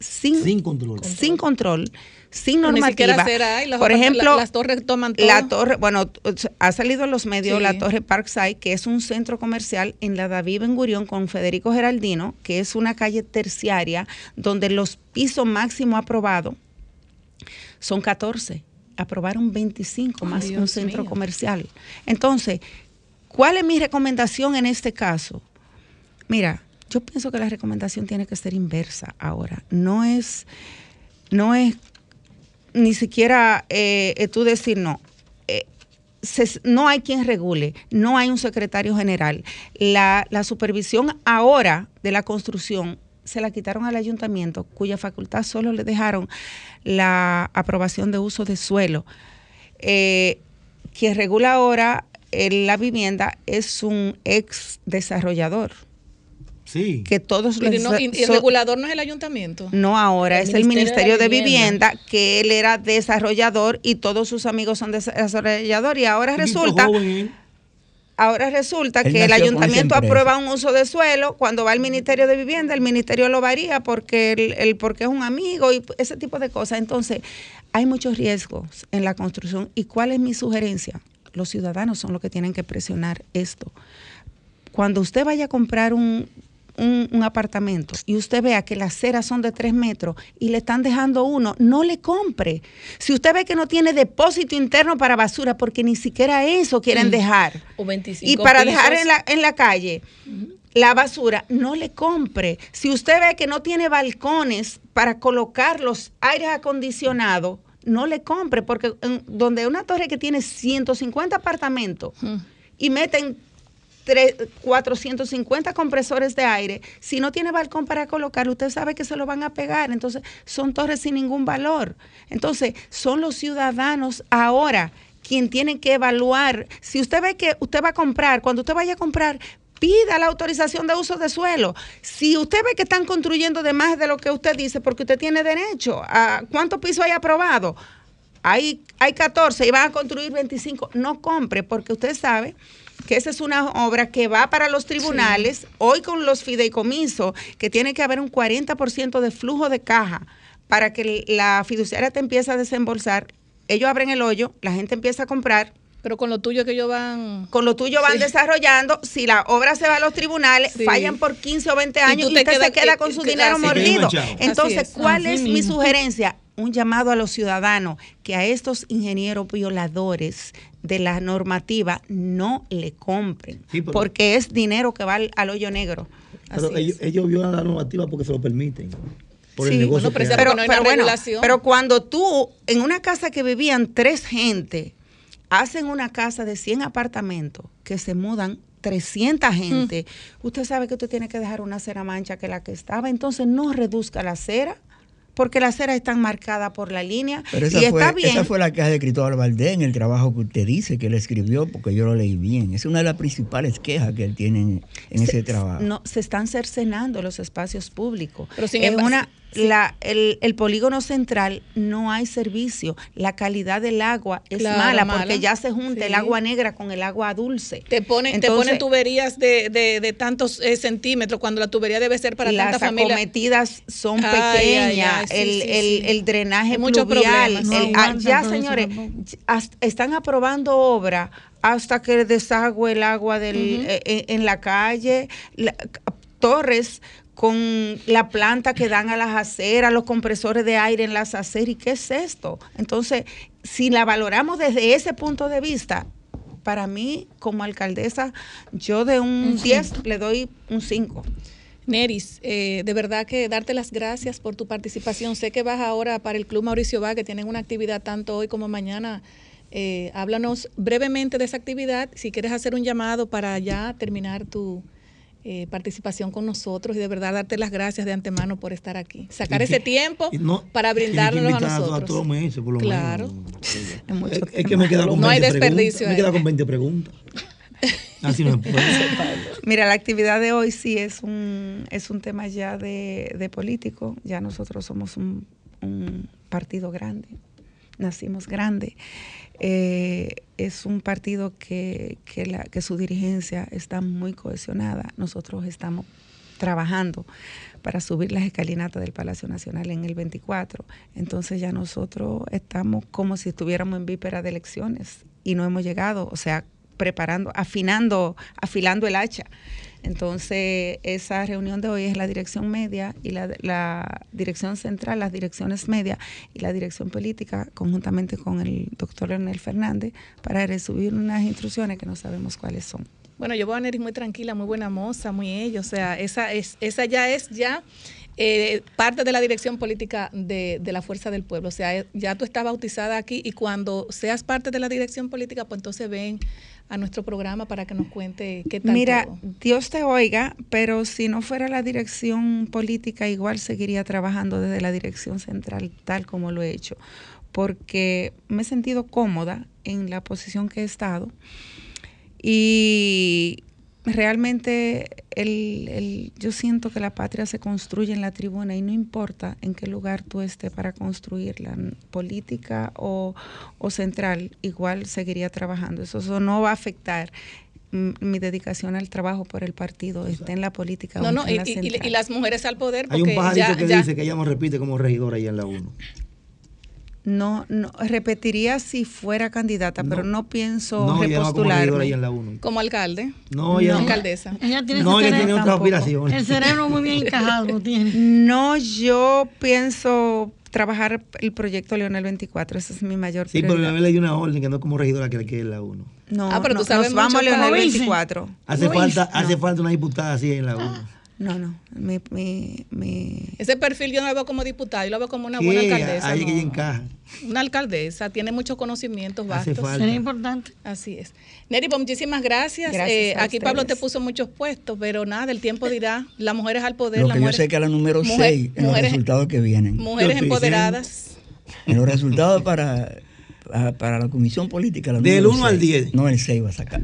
sin, Sin control. sin control, sin normativa. siquiera será, y las Por ejemplo, la- las torres toman todo. La torre, bueno, ha salido en los medios Sí. la torre Parkside, que es un centro comercial en la David Ben Gurión con Federico Geraldino, que es una calle terciaria donde los pisos máximos aprobados son 14. Aprobaron 25 Ay, más un centro mío. comercial. Entonces, ¿cuál es mi recomendación en este caso? Mira, yo pienso que la recomendación tiene que ser inversa ahora. No es, no es ni siquiera eh, eh, tú decir no. Eh, no hay quien regule, no hay un secretario general. La, la supervisión ahora de la construcción se la quitaron al ayuntamiento, cuya facultad solo le dejaron la aprobación de uso de suelo. Eh, quien regula ahora la vivienda es un ex desarrollador. Sí. Que todos los- no- y, y el regulador no es el ayuntamiento. no ahora, El es el Ministerio de Vivienda. Vivienda. que él era desarrollador y todos sus amigos son desarrolladores. Y ahora resulta, joven, ¿eh? ahora resulta Él que el ayuntamiento aprueba un uso de suelo, cuando va al Ministerio de Vivienda, el ministerio lo varía porque el, el- porque es un amigo y ese tipo de cosas. Entonces, hay muchos riesgos en la construcción. ¿Y cuál es mi sugerencia? Los ciudadanos son los que tienen que presionar esto cuando usted vaya a comprar un, un- un apartamento y usted vea que las ceras son de tres metros y le están dejando uno, no le compre. Si usted ve que no tiene depósito interno para basura, porque ni siquiera eso quieren Mm. dejar, O 25 y para pisos. dejar en la, en la calle la basura, no le compre. Si usted ve que no tiene balcones para colocar los aires acondicionados, no le compre, porque en- donde una torre que tiene 150 apartamentos y meten tres- 450 compresores de aire, si no tiene balcón para colocar, usted sabe que se lo van a pegar. Entonces, son torres sin ningún valor. Entonces, son los ciudadanos ahora quien tienen que evaluar. Si usted ve que usted va a comprar, cuando usted vaya a comprar, pida la autorización de uso de suelo. Si usted ve que están construyendo de más de lo que usted dice, porque usted tiene derecho, a ¿cuántos pisos hay aprobado? Hay, hay 14 y van a construir 25. No compre, porque usted sabe que esa es una obra que va para los tribunales, hoy con los fideicomisos, que tiene que haber un 40% de flujo de caja para que la fiduciaria te empiece a desembolsar. Ellos abren el hoyo, la gente empieza a comprar. Pero con lo tuyo que ellos van... Con lo tuyo van Sí. desarrollando. Si la obra se va a los tribunales, Sí. fallan por 15 o 20 Y años y, te usted se queda eh, con su dinero mordido. Entonces, es. ¿cuál Así es mi sugerencia? Un llamado a los ciudadanos que a estos ingenieros violadores de la normativa no le compren, Sí, pero- porque es dinero que va al, al hoyo negro. Pero Así ellos, ellos violan la normativa porque se lo permiten. Por el Sí, negocio bueno, que pero, hacen. pero bueno, pero cuando tú, en una casa que vivían tres gente, hacen una casa de 100 apartamentos que se mudan 300 gente, usted sabe que usted tiene que dejar una cera mancha que la que estaba, entonces no reduzca la cera, porque las ceras están marcadas por la línea Pero esa, y fue, está bien. esa fue la queja de Cristóbal Valdés en el trabajo que usted dice que él escribió, porque yo lo leí bien. Es una de las principales quejas que él tiene en, en ese trabajo. No, se están cercenando los espacios públicos. Pero sin es una, la, el, el, polígono central no hay servicio. La calidad del agua es mala, porque ya se junta el agua negra con el agua dulce. Te ponen, te ponen tuberías de, de, tantos eh, centímetros cuando la tubería debe ser para tanta familia. Las acometidas son pequeñas, el, el, el, drenaje pluvial. ya, señores, están aprobando obra hasta que desagüe el agua del, eh, eh, en, la calle, torres con la planta que dan a las aceras, los compresores de aire en las aceras. ¿Y qué es esto? Entonces, si la valoramos desde ese punto de vista, para mí, como alcaldesa, yo de un 10 le doy un 5. Neris, eh, de verdad que darte las gracias por tu participación. Sé que vas ahora para el Club Mauricio Va, que tienen una actividad tanto hoy como mañana. Eh, háblanos brevemente de esa actividad, si quieres hacer un llamado para ya terminar tu, eh, participación con nosotros y de verdad darte las gracias de antemano por estar aquí. Sacar ese tiempo para brindarnos a nosotros. A por lo claro. Menos. Es, que me queda con no hay desperdicio. Me queda con 20 preguntas. Así no puede. Mira, la actividad de hoy sí es un, es un tema ya de, de político. Ya nosotros somos un, un partido grande. Nacimos grande. Eh, es un partido que, la, que su dirigencia está muy cohesionada. Nosotros estamos trabajando para subir las escalinatas del Palacio Nacional en el 24. Entonces ya nosotros estamos como si estuviéramos en víspera de elecciones y no hemos llegado, o sea, preparando, afinando, afilando el hacha. Entonces, esa reunión de hoy es la dirección media y la, dirección central, las direcciones media y la dirección política, conjuntamente con el doctor Leonel Fernández, para recibir unas instrucciones que no sabemos cuáles son. Bueno, yo voy a venir muy tranquila, muy buena moza, muy ella, o sea, esa, es, esa ya es ya eh, parte de la dirección política de, de, la Fuerza del Pueblo. O sea, ya tú estás bautizada aquí y cuando seas parte de la dirección política, pues entonces ven a nuestro programa para que nos cuente qué tal. Mira, Dios te oiga, pero si no fuera la dirección política, igual seguiría trabajando desde la dirección central, tal como lo he hecho, porque me he sentido cómoda en la posición que he estado y realmente el, yo siento que la patria se construye en la tribuna y no importa en qué lugar tú estés para construirla, política o, central, igual seguiría trabajando. Eso, no va a afectar mi dedicación al trabajo por el partido, esté en la política no, o no, en la y, y, las mujeres al poder. Hay un pajarito que dice que ella me repite como regidora ahí en la 1 no, no repetiría si fuera candidata, pero no pienso no, repostularme. como, como alcalde. No, ella no. alcaldesa. Ella tiene, no, ella tiene otra aspiración. El cerebro muy bien encajado tiene. No, yo pienso trabajar el proyecto Leonel 24, ese es mi mayor Sí, pero Leonel le dio una orden que no como regidora que le quede la 1. No, ah, pero tú sabes nos vamos a Leonel 24. Hace falta, hace falta una diputada así en la 1. No, no. Me, me, me... Ese perfil yo no lo veo como diputado, yo lo veo como una buena alcaldesa. Ahí que encaja. Una alcaldesa, tiene muchos conocimientos vastos. Es importante. Así es. Neri, pues muchísimas gracias. Eh, aquí Pablo te puso muchos puestos, pero nada, el tiempo dirá, las mujeres al poder. Lo que yo sé que la número 6 en los resultados que vienen. Mujeres empoderadas. En los resultados para para la comisión política. La Del 1 al 10. No, el 6 va a sacar.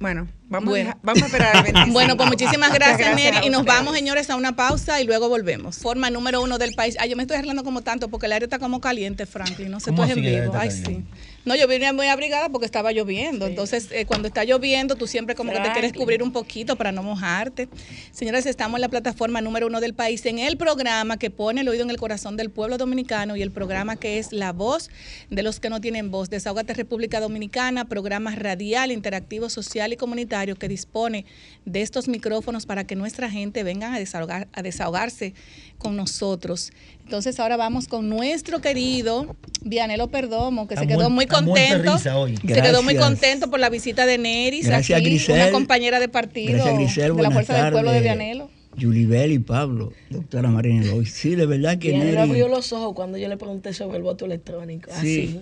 Bueno, vamos, A, vamos a esperar el 25. Bueno, pues muchísimas gracias, Neri. Y nos vamos, señores, a una pausa y luego volvemos. Forma número uno del país. Ay, yo me estoy arreglando como tanto porque el aire está como caliente, Franklin. No sé, tú en vivo. Ay, sí. No, yo vine muy abrigada porque estaba lloviendo. Entonces, eh, cuando está lloviendo, tú siempre como que te quieres cubrir un poquito para no mojarte. Señores, estamos en la plataforma número uno del país, en el programa que pone el oído en el corazón del pueblo dominicano y el programa que es La Voz de los que no tienen voz. Desahogate República Dominicana, programa radial, interactivo, social y comunitario que dispone de estos micrófonos para que nuestra gente venga a, desahogar, a desahogarse con nosotros. Entonces ahora vamos con nuestro querido Vianelo Perdomo, que se quedó muy, contento. Se quedó muy contento por la visita de Neris, Gracias, aquí, una compañera de partido de la Fuerza del Pueblo de Vianelo. Yulibel y Pablo, doctora Marina Loy. Sí, de verdad que Neri... abrió los ojos cuando yo le pregunté sobre el voto electrónico. Sí,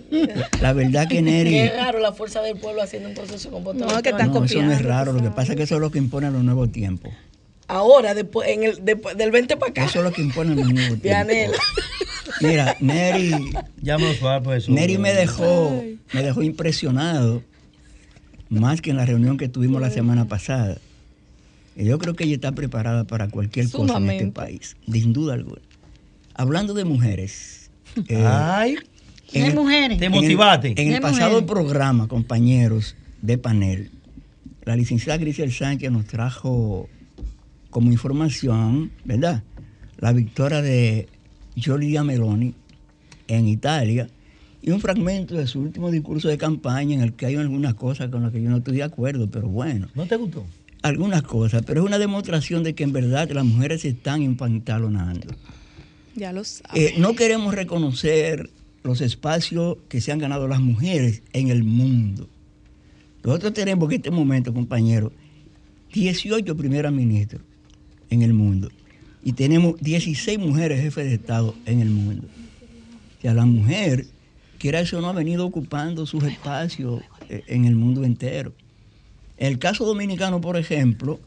la verdad que Neri... Qué raro la fuerza del pueblo haciendo un proceso con voto no, Que no, eso no es raro. Lo que pasa es que eso es lo que impone los nuevos tiempos. Ahora, después, en el, después, del 20 para acá. Eso es lo que impone los nuevos tiempos. Mira, Neri... Ya me pues, Neri me dejó, me dejó impresionado, más que en la reunión que tuvimos la semana pasada yo creo que ella está preparada para cualquier cosa en este país, sin duda alguna. Hablando de mujeres. eh, Ay. en De el- mujeres. Te en el- motivaste. En el, pasado mujeres. programa, compañeros de panel, la licenciada Grisel Sánchez nos trajo como información, ¿verdad? La victoria de Giorgia Meloni en Italia y un fragmento de su último discurso de campaña en el que hay algunas cosas con las que yo no estoy de acuerdo, pero bueno, ¿No te gustó? algunas cosas, pero es una demostración de que en verdad las mujeres se están empantalonando. Ya lo. Eh, no queremos reconocer los espacios que se han ganado las mujeres en el mundo. Nosotros tenemos en este momento, compañeros, 18 primeras ministras en el mundo y tenemos 16 mujeres jefes de Estado en el mundo. O sea, la mujer, quiera eso no, ha venido ocupando sus espacios eh, en el mundo entero. En el caso dominicano, por ejemplo,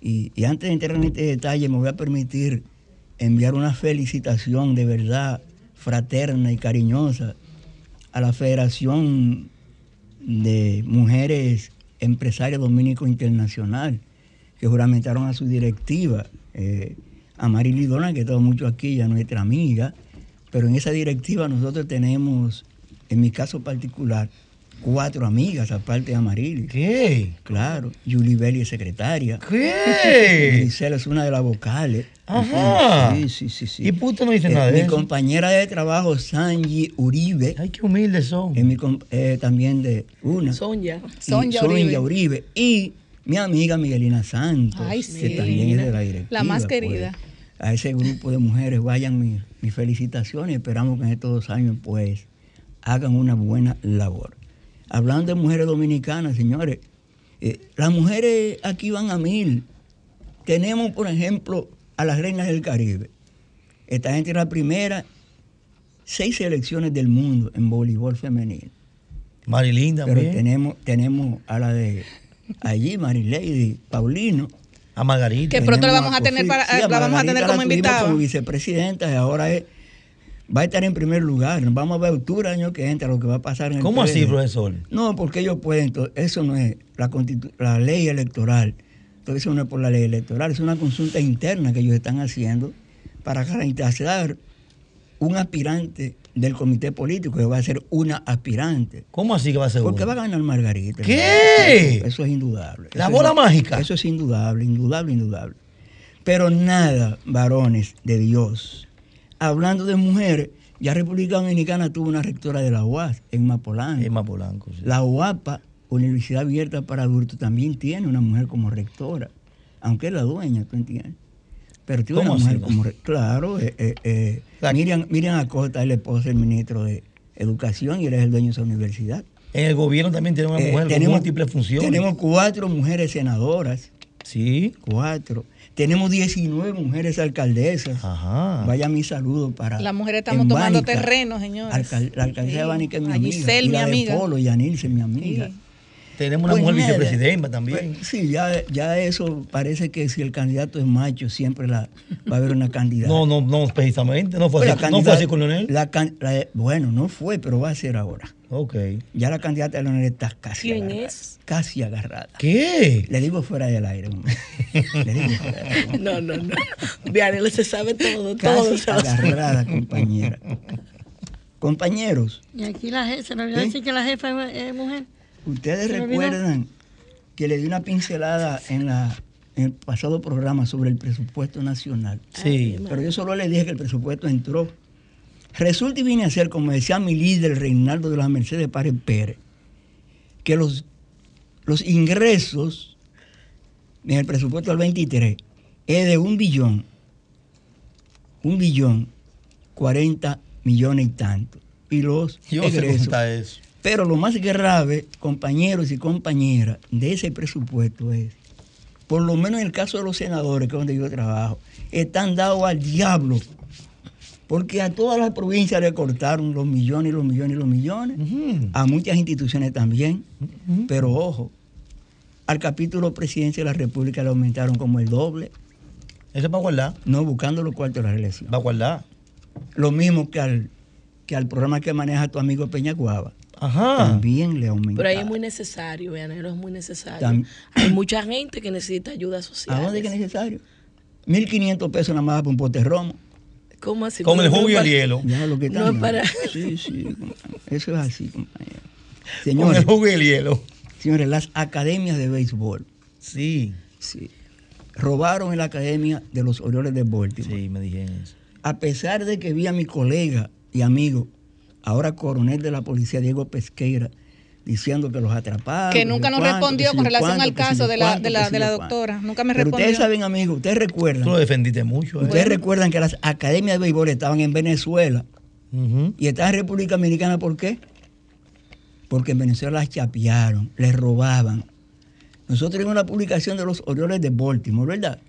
y, y antes de entrar en este detalle, me voy a permitir enviar una felicitación de verdad fraterna y cariñosa a la Federación de Mujeres Empresarias Dominico Internacional, que juramentaron a su directiva, eh, a Marily Dona, que está mucho aquí, ya nuestra amiga, pero en esa directiva nosotros tenemos, en mi caso particular, cuatro amigas, aparte de Amarili. ¿Qué? Claro. Julie Belli es secretaria. ¿Qué? Gisela es una de las vocales. Ajá. Sí, sí, sí. sí. ¿Y puto no dice Eh, nada de Mi eso? compañera de trabajo, Sanji Uribe. Ay, qué humildes son. Es mi eh, también de una. Sonia Sonia Uribe. Uribe. Y mi amiga Miguelina Santos, Ay, que también es de la directiva. La más pues. querida. a ese grupo de mujeres vayan mis mis felicitaciones. Esperamos que en estos dos años, pues, hagan una buena labor. Hablando de mujeres dominicanas, señores, eh, las mujeres aquí van a mil. Tenemos, por ejemplo, a las reinas del Caribe. Está entre las primeras seis selecciones del mundo en voleibol femenino. Marilyn Pero también. tenemos, tenemos a la de allí, Marilady Paulino. A Margarita. Que pronto la vamos a tener Cofi- para- sí, la vamos a Margarita tener como invitada. como vicepresidenta y ahora es- va a estar en primer lugar. Vamos a ver octubre año que entra lo que va a pasar en el ¿Cómo así, profesor? No, porque ellos pueden, eso no es la, ley electoral. Todo eso no es por la ley electoral, es una consulta interna que ellos están haciendo para garantizar un aspirante del comité político, que va a ser una aspirante. ¿Cómo así que va a ser Porque uno? va a ganar Margarita. ¿Qué? Eso, eso es indudable. La Eso bola es- mágica. Eso es indudable, indudable, indudable. Pero nada, varones de Dios. Hablando de mujeres, ya República Dominicana tuvo una rectora de la UAS en Mapolanco. Emma Polanco. sí. La UAPA, Universidad Abierta para Adultos, también tiene una mujer como rectora, aunque es la dueña, ¿tú entiendes? Pero tiene una ¿Cómo mujer como. Claro, eh, eh, eh, La- Miriam, Miriam Acosta es la esposa del ministro de Educación y él es el dueño de esa universidad. En el gobierno también tiene una Eh, mujer con múltiples funciones. Tenemos cuatro mujeres senadoras. Sí. Cuatro. Tenemos 19 mujeres alcaldesas. Ajá. Vaya mi saludo para. Las mujeres estamos tomando terreno, señores. Alcal- la alcaldesa de Sí. Bánica es mi amiga. Giselle, y mi la de amiga. Polo, Yanilce, mi amiga. Sí. Tenemos una Pues mujer nada. vicepresidenta también. Pues, sí, ya, ya eso parece que si el candidato es macho, siempre la, va a haber una candidata. No, no, no, precisamente. No fue Pues así, la no fue candidata- así con Leonel. la can- la- bueno, no fue, pero va a ser ahora. Ok. Ya la candidata de Leonel está casi ¿Quién agarrada. es? Casi agarrada. ¿Qué? Le digo fuera del aire. hombre. Le digo fuera del aire. No, no, no. Diana se sabe todo, todo. Casi lo sabe. agarrada, compañera. Compañeros, Y aquí la jefa, se me olvidó ¿Eh? decir que la jefa es mujer. Ustedes recuerdan que le di una pincelada en, la, en el pasado programa sobre el presupuesto nacional. Sí. Pero yo solo le dije que el presupuesto entró. Resulta y viene a ser, como decía mi líder, Reinaldo de la Mercedes Párez Pérez, que los, los ingresos en el presupuesto del 23 es de un billón, un billón, 40 millones y tanto. Y los Yo egresos. eso. Pero lo más grave, compañeros y compañeras, de ese presupuesto es, por lo menos en el caso de los senadores, que es donde yo trabajo, están dados al diablo. Porque a todas las provincias le cortaron los millones y los millones y los millones. A muchas instituciones también. Pero ojo, al capítulo presidencia de la República le aumentaron como el doble. Eso es para guardar. No, buscando los cuartos de la reelección. Va a guardar. Lo mismo que al, que al programa que maneja tu amigo Peña Guava. Ajá. También le aumentaron. Pero ahí es muy necesario, Vianero, es muy necesario. Hay mucha gente que necesita ayuda social. ¿A dónde es que es necesario? 1.500 pesos nada más para un pote de romo. ¿Cómo así? Con el jugo y el hielo. Ya lo que No está es para. Sí, sí. Eso es así, compañero. Con Señores, el jugo y el hielo. señores, las academias de béisbol. Sí. Sí. Robaron en la academia de los Orioles de Baltimore. Sí, me dijeron eso. A pesar de que vi a mi colega y amigo, ahora coronel de la policía, Diego Pesqueira, diciendo que los atraparon. Que nunca nos cuánto, respondió con relación cuánto, al caso de la, cuánto, de que la, sé de la yo cuánto. doctora. Nunca me Pero respondió. ustedes saben, amigos, ustedes recuerdan. Tú lo defendiste mucho. ¿eh? Ustedes recuerdan que las academias de béisbol estaban en Venezuela y estaban en República Dominicana, ¿por qué? Porque en Venezuela las chapearon, les robaban. Nosotros tenemos una publicación de los Orioles de Baltimore, ¿verdad?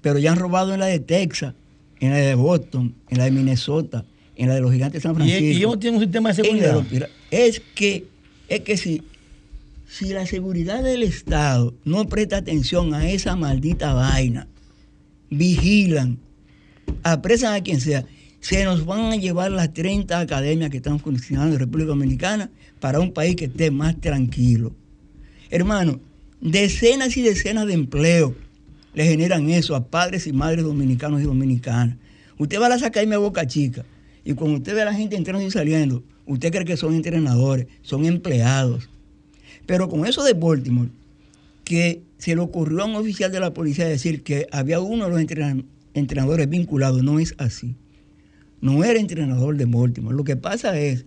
Pero ya han robado en la de Texas, en la de Boston, en la de Minnesota, en la de los Gigantes de San Francisco. y ellos tienen un sistema de seguridad. los Es que, es que si, si la seguridad del Estado no presta atención a esa maldita vaina, vigilan, apresan a quien sea, se nos van a llevar las 30 academias que están funcionando en República Dominicana para un país que esté más tranquilo. Hermano, decenas y decenas de empleos le generan eso a padres y madres dominicanos y dominicanas. Usted va a las academias de Boca Chica y cuando usted ve a la gente entrando y saliendo, usted cree que son entrenadores, son empleados. Pero con eso de Baltimore, que se le ocurrió a un oficial de la policía decir que había uno de los entrena- entrenadores vinculados, no es así. No era entrenador de Baltimore. Lo que pasa es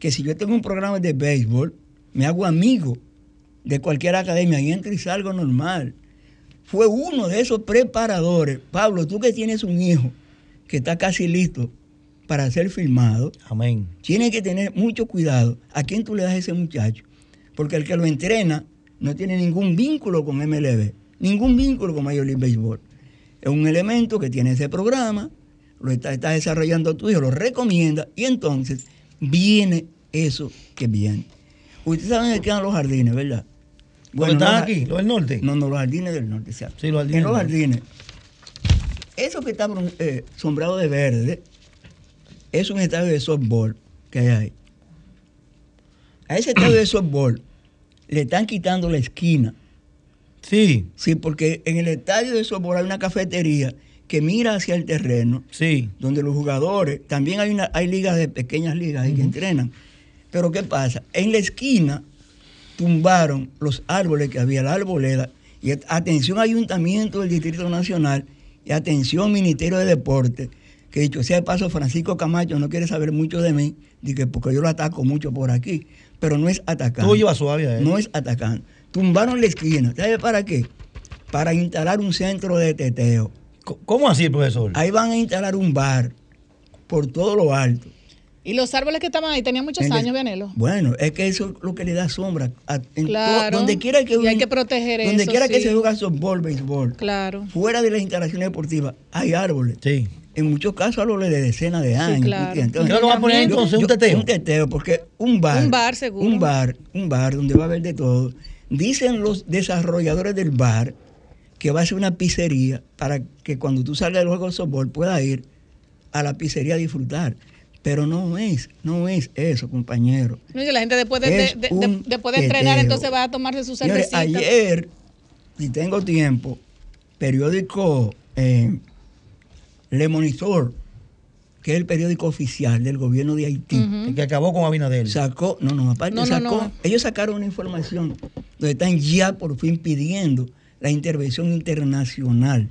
que si yo tengo un programa de béisbol, me hago amigo de cualquier academia y entro y salgo normal. Fue uno de esos preparadores. Pablo, tú que tienes un hijo que está casi listo para ser filmado, Amén. tienes que tener mucho cuidado a quién tú le das a ese muchacho. Porque el que lo entrena no tiene ningún vínculo con MLB, ningún vínculo con Major League Baseball. Es un elemento que tiene ese programa, lo está, está desarrollando tu hijo, lo recomienda y entonces viene eso que viene. Ustedes saben dónde quedan los jardines, ¿verdad? ¿Dónde están aquí? ¿Los del norte? No, no, los jardines del norte. ¿cierto? Sí, los jardines En los jardines. Eso que está eh, sombrado de verde es un estadio de softball que hay ahí. A ese estadio de softball le están quitando la esquina. Sí. Sí, porque en el estadio de softball hay una cafetería que mira hacia el terreno, Sí. donde los jugadores, también hay, una, hay ligas de pequeñas ligas ahí que entrenan. Pero ¿qué pasa? En la esquina tumbaron los árboles que había, la arboleda, y at- atención Ayuntamiento del Distrito Nacional y atención Ministerio de Deporte, que dicho sea de paso, Francisco Camacho no quiere saber mucho de mí, di que porque yo lo ataco mucho por aquí, pero no es atacando. Tú llevas suave a él. No es atacando. Tumbaron la esquina. ¿Sabes para qué? Para instalar un centro de teteo. ¿Cómo así, profesor? Ahí van a instalar un bar por todo lo alto. Y los árboles que estaban ahí tenían muchos años, Vianelo. Bueno, es que eso es lo que le da sombra. a- en Claro. donde quiera que Y hay que proteger donde eso, quiera que se juega softball, béisbol, Claro. fuera de las instalaciones deportivas, hay árboles. Sí. En muchos casos árboles de decenas de años. claro. ¿entiendes? ¿Qué es lo que va a poner yo- entonces? ¿Un yo- teteo? Un teteo, porque un bar. Un bar, seguro. Un bar, un bar donde va a haber de todo. Dicen los desarrolladores del bar que va a ser una pizzería para que cuando tú salgas del juego de softball puedas ir a la pizzería a disfrutar. Pero no es, no es eso, compañero. No, la gente después de, de- Es de- de- un después de entrenar, entonces va a tomarse su Señores, cervecita. ayer, si tengo tiempo, periódico eh, Le Monitor, que es el periódico oficial del gobierno de Haití, El que acabó con Abinader. sacó, no, no, aparte No, sacó, no. ellos sacaron una información donde están ya por fin pidiendo la intervención internacional,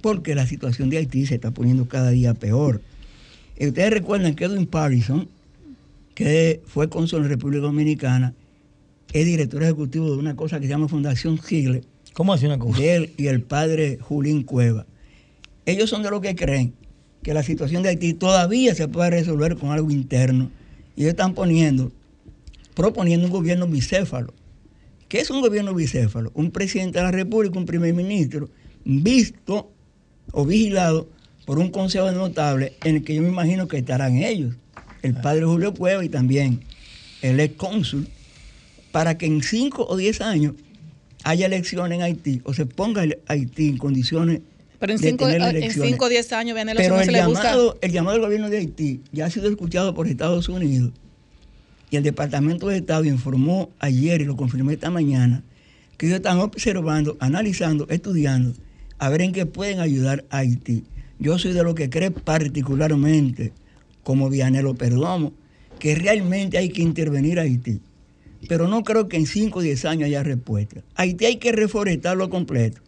porque la situación de Haití se está poniendo cada día peor. Y ustedes recuerdan que Edwin Parison, que fue cónsul en República Dominicana, es director ejecutivo de una cosa que se llama Fundación Chile, ¿Cómo hace una cosa? de él y el padre Julín Cueva. Ellos son de los que creen que la situación de Haití todavía se puede resolver con algo interno. Y ellos están poniendo, proponiendo un gobierno bicéfalo. ¿Qué es un gobierno bicéfalo? Un presidente de la República, un primer ministro, visto o vigilado por un consejo de notables en el que yo me imagino que estarán ellos, el padre Julio Cueva y también el ex cónsul, para que en 5 o 10 años haya elecciones en Haití o se ponga Haití en condiciones Pero en de 5 tener en elecciones. cinco o 10 años, si Pero no el se busca. llamado, el llamado del gobierno de Haití ya ha sido escuchado por Estados Unidos y el Departamento de Estado informó ayer y lo confirmó esta mañana que ellos están observando, analizando, estudiando a ver en qué pueden ayudar a Haití. Yo soy de lo que cree particularmente, como Vianelo Perdomo, que realmente hay que intervenir a Haití. Pero no creo que en 5 o 10 años haya respuesta. Haití hay que reforestarlo completo.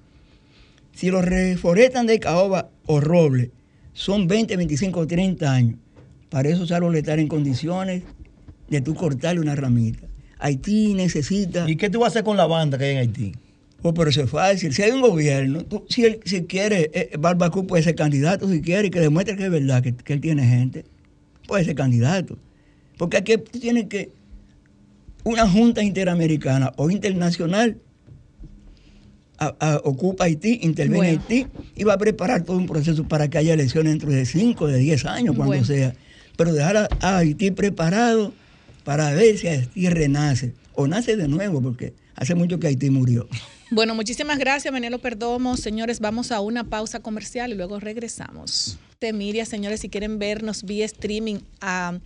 Si lo reforestan de caoba o roble, son 20, 25, 30 años. Para eso ese árbol estar en condiciones de tú cortarle una ramita. Haití necesita... ¿Y qué tú vas a hacer con la banda que hay en Haití? Oh, pero eso es fácil. Si hay un gobierno, tú- si él si quiere, eh, Barbacú puede ser candidato si quiere y que demuestre que es verdad que, que él tiene gente, puede ser candidato. Porque aquí tú tienes que. Una junta interamericana o internacional a- a- ocupa Haití, interviene Bueno. Haití y va a preparar todo un proceso para que haya elecciones dentro de 5, de 10 años, cuando Bueno. sea. Pero dejar a, a Haití preparado para ver si Haití renace o nace de nuevo, porque hace mucho que Haití murió. Bueno, muchísimas gracias, Menelo Perdomo. Señores, vamos a una pausa comercial y luego regresamos. De Miria, señores, si quieren vernos vía streaming ah,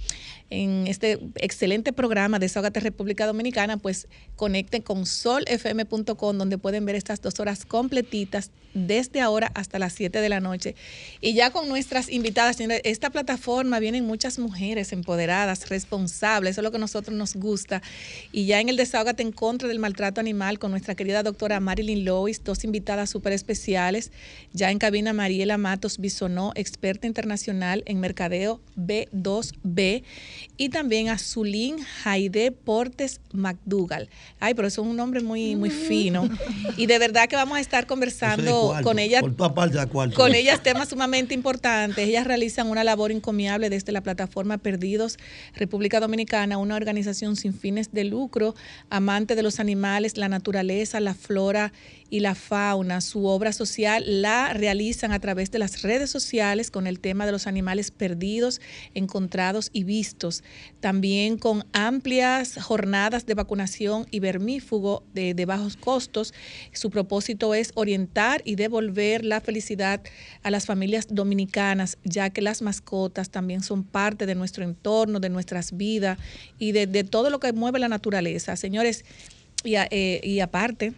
en este excelente programa de Desahogate República Dominicana, pues conecten con solfm.com, donde pueden ver estas dos horas completitas desde ahora hasta las 7 de la noche. Y ya con nuestras invitadas, esta plataforma vienen muchas mujeres empoderadas, responsables, eso es lo que a nosotros nos gusta. Y ya en el Desahógate en contra del maltrato animal con nuestra querida doctora Marilyn Lois, dos invitadas súper especiales. Ya en cabina Mariela Matos Bisonó, experta internacional en mercadeo B2B. Y también a Zulín Jaide Portes McDougall. Ay, pero eso es un nombre muy, muy fino. Y de verdad que vamos a estar conversando cuarto, con ella Por toda parte de cuarto. con ellas temas sumamente importantes. Ellas realizan una labor encomiable desde la plataforma Perdidos República Dominicana, una organización sin fines de lucro, amante de los animales, la naturaleza, la flora y la fauna. Su obra social la realizan a través de las redes sociales con el tema de los animales perdidos, encontrados y vistos. También con amplias jornadas de vacunación y vermífugo de, de bajos costos. Su propósito es orientar y devolver la felicidad a las familias dominicanas, ya que las mascotas también son parte de nuestro entorno, de nuestras vidas y de, todo lo que mueve la naturaleza. Señores, y, eh, y aparte,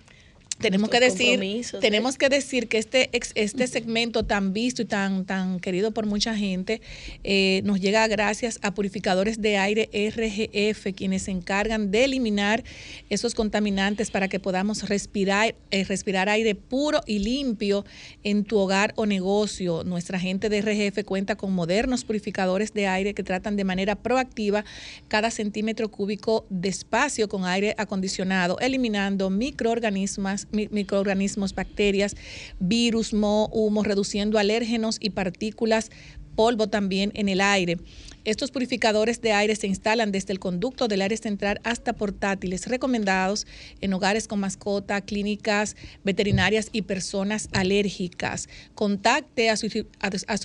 tenemos que decir, tenemos que decir que este este segmento tan visto y tan tan querido por mucha gente eh, nos llega gracias a purificadores de aire RGF, quienes se encargan de eliminar esos contaminantes para que podamos respirar eh, respirar aire puro y limpio en tu hogar o negocio. Nuestra gente de RGF cuenta con modernos purificadores de aire que tratan de manera proactiva cada centímetro cúbico de espacio con aire acondicionado, eliminando microorganismos, mi- microorganismos, bacterias, virus, moho, humo, reduciendo alérgenos y partículas polvo también en el aire. Estos purificadores de aire se instalan desde el conducto del aire central hasta portátiles recomendados en hogares con mascota, clínicas veterinarias y personas alérgicas. Contacte a su,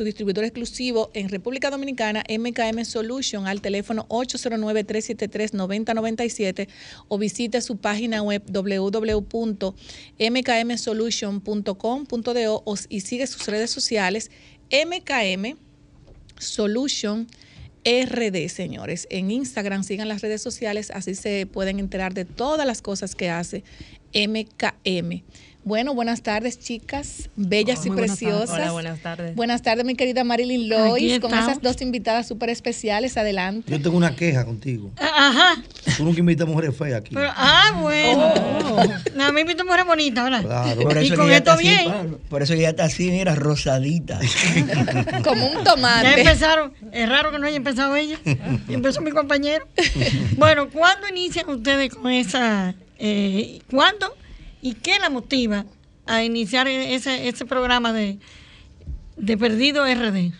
distribuidor exclusivo en República Dominicana, MKM Solution, al teléfono 809-373-9097 o visite su página web www.mkmsolution.com.do y sigue sus redes sociales MKM Solution RD, señores. En Instagram sigan las redes sociales, así se pueden enterar de todas las cosas que hace MKM. Bueno, buenas tardes, chicas, bellas y Muy buenas preciosas. Hola, buenas tardes. Buenas tardes, mi querida Marilyn Lois, con esas dos invitadas súper especiales. Adelante. Yo tengo una queja contigo. Ajá. Tú nunca invitas mujeres feas aquí. Pero, ah, bueno. Oh. No, a mí me mujer bonita, ¿verdad? Claro. Por Y con esto así, bien. Por eso ella está así, mira, rosadita. Como un Ya tomate. empezaron. Es raro que no haya empezado ella. Y empezó mi compañero. Bueno, ¿cuándo inician ustedes con esa... eh, ¿Cuándo y qué la motiva a iniciar ese, programa de, de Perdido RD?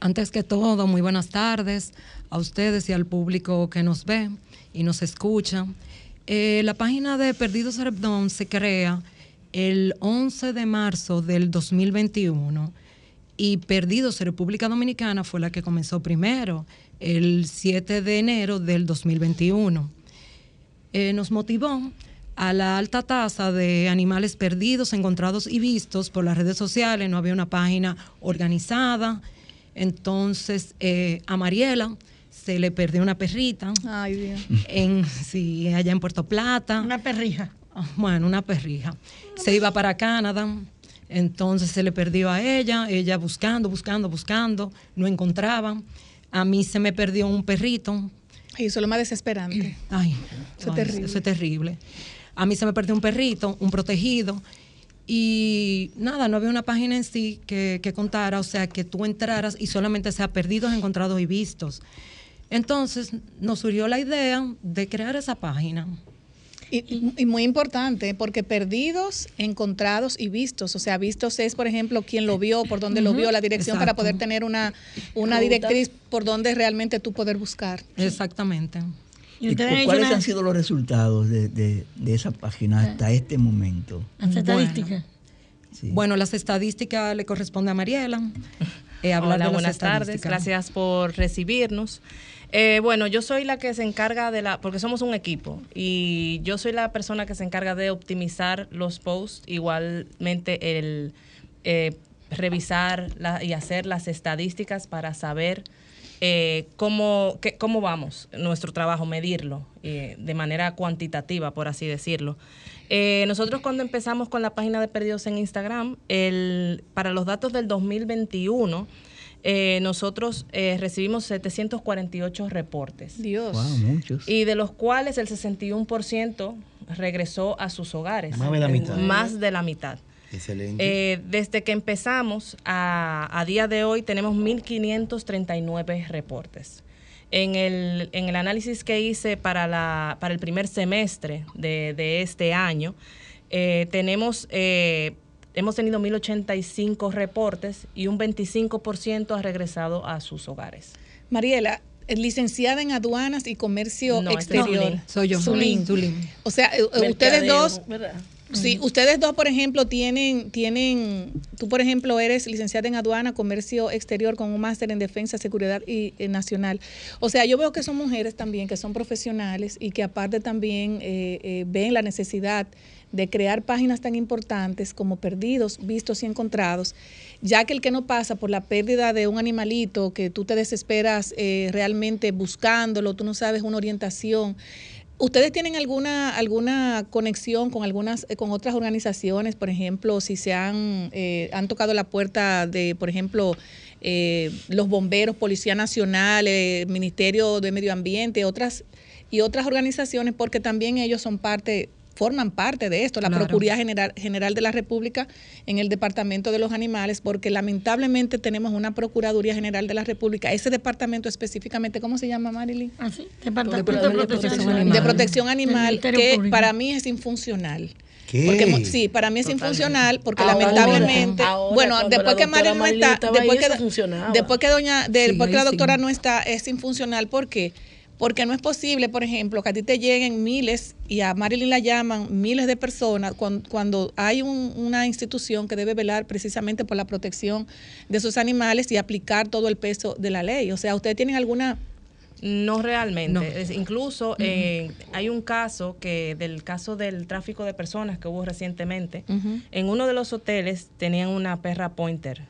Antes que todo, muy buenas tardes a ustedes y al público que nos ve y nos escucha. Eh, la página de Perdidos Cerebdón se crea el 11 de marzo del 2021 y Perdidos República Dominicana fue la que comenzó primero, el 7 de enero del 2021. Eh, nos motivó a la alta tasa de animales perdidos, encontrados y vistos por las redes sociales. No había una página organizada. Entonces, eh, a Mariela se le perdió una perrita. Ay, Dios. En, sí, allá en Puerto Plata. Una perrija. Bueno, una perrija. Se iba para Canadá. Entonces se le perdió a ella, ella buscando, buscando, buscando, no encontraba. A mí se me perdió un perrito. Y eso es lo más desesperante. Ay, eso, es terrible. eso es terrible. A mí se me perdió un perrito, un protegido. Y nada, no había una página en sí que, que contara, o sea, que tú entraras y solamente sea perdidos, encontrados y vistos. Entonces nos surgió la idea de crear esa página. Y, muy importante, porque perdidos, encontrados y vistos. O sea, vistos es, por ejemplo, quién lo vio, por dónde lo vio, la dirección para poder tener una, una directriz por donde realmente tú poder buscar. Exactamente. ¿Y, cuáles han sido los resultados de, esa página hasta este momento? Las estadísticas. Bueno, las estadísticas le corresponde a Mariela. Eh, Hola, buenas tardes. Gracias por recibirnos. Eh, bueno, yo soy la que se encarga de la, porque somos un equipo, y yo soy la persona que se encarga de optimizar los posts, igualmente el eh, revisar y hacer las estadísticas para saber eh, cómo, cómo vamos nuestro trabajo, medirlo de manera cuantitativa, por así decirlo. nosotros cuando empezamos con la página de Perdidos en Instagram, el, para los datos del 2021, eh, nosotros eh, recibimos 748 reportes. Dios. Y de los cuales el 61% regresó a sus hogares. Más de la mitad. Más de la mitad. Excelente. Eh, desde que empezamos a, día de hoy tenemos 1.539 reportes. En el, en el análisis que hice para, la, para el primer semestre de, de este año, tenemos hemos tenido 1.085 reportes y un 25% ha regresado a sus hogares. Mariela, licenciada en aduanas y comercio exterior. soy yo. Zulín. O sea, eh, ustedes dos, Sí, ustedes dos, por ejemplo, tienen, tienen, tú por ejemplo eres licenciada en aduana, comercio exterior con un máster en defensa, seguridad y, eh, nacional. O sea, yo veo que son mujeres también, que son profesionales y que aparte también eh, ven la necesidad de crear páginas tan importantes como perdidos, vistos y encontrados, ya que el que no pasa por la pérdida de un animalito, que tú te desesperas eh, realmente buscándolo, tú no sabes una orientación. ¿Ustedes tienen alguna alguna conexión con algunas eh, con otras organizaciones, por ejemplo, si se han eh, han tocado la puerta de, por ejemplo, los bomberos, Policía Nacional, Ministerio de Medio Ambiente, otras y otras organizaciones, porque también ellos son parte forman parte de esto, la Procuraduría General, General de la República en el Departamento de los Animales, porque lamentablemente tenemos una Procuraduría General de la República, ese departamento específicamente, ¿cómo se llama, Marilyn? Ah, sí, Departamento de, Protección, Animal. De Protección Animal, que para mí es infuncional. ¿Qué? Porque, sí, para mí es infuncional porque lamentablemente, bueno, después que Marilyn no está, después que, después que doña, después que la doctora no está, es infuncional, ¿por qué? Porque no es posible, por ejemplo, que a ti te lleguen miles y a Marilyn la llaman miles de personas cuando, hay una institución que debe velar precisamente por la protección de sus animales y aplicar todo el peso de la ley. O sea, ¿ustedes tienen alguna no realmente. incluso eh, hay un caso que del caso del tráfico de personas que hubo recientemente. En uno de los hoteles tenían una perra pointer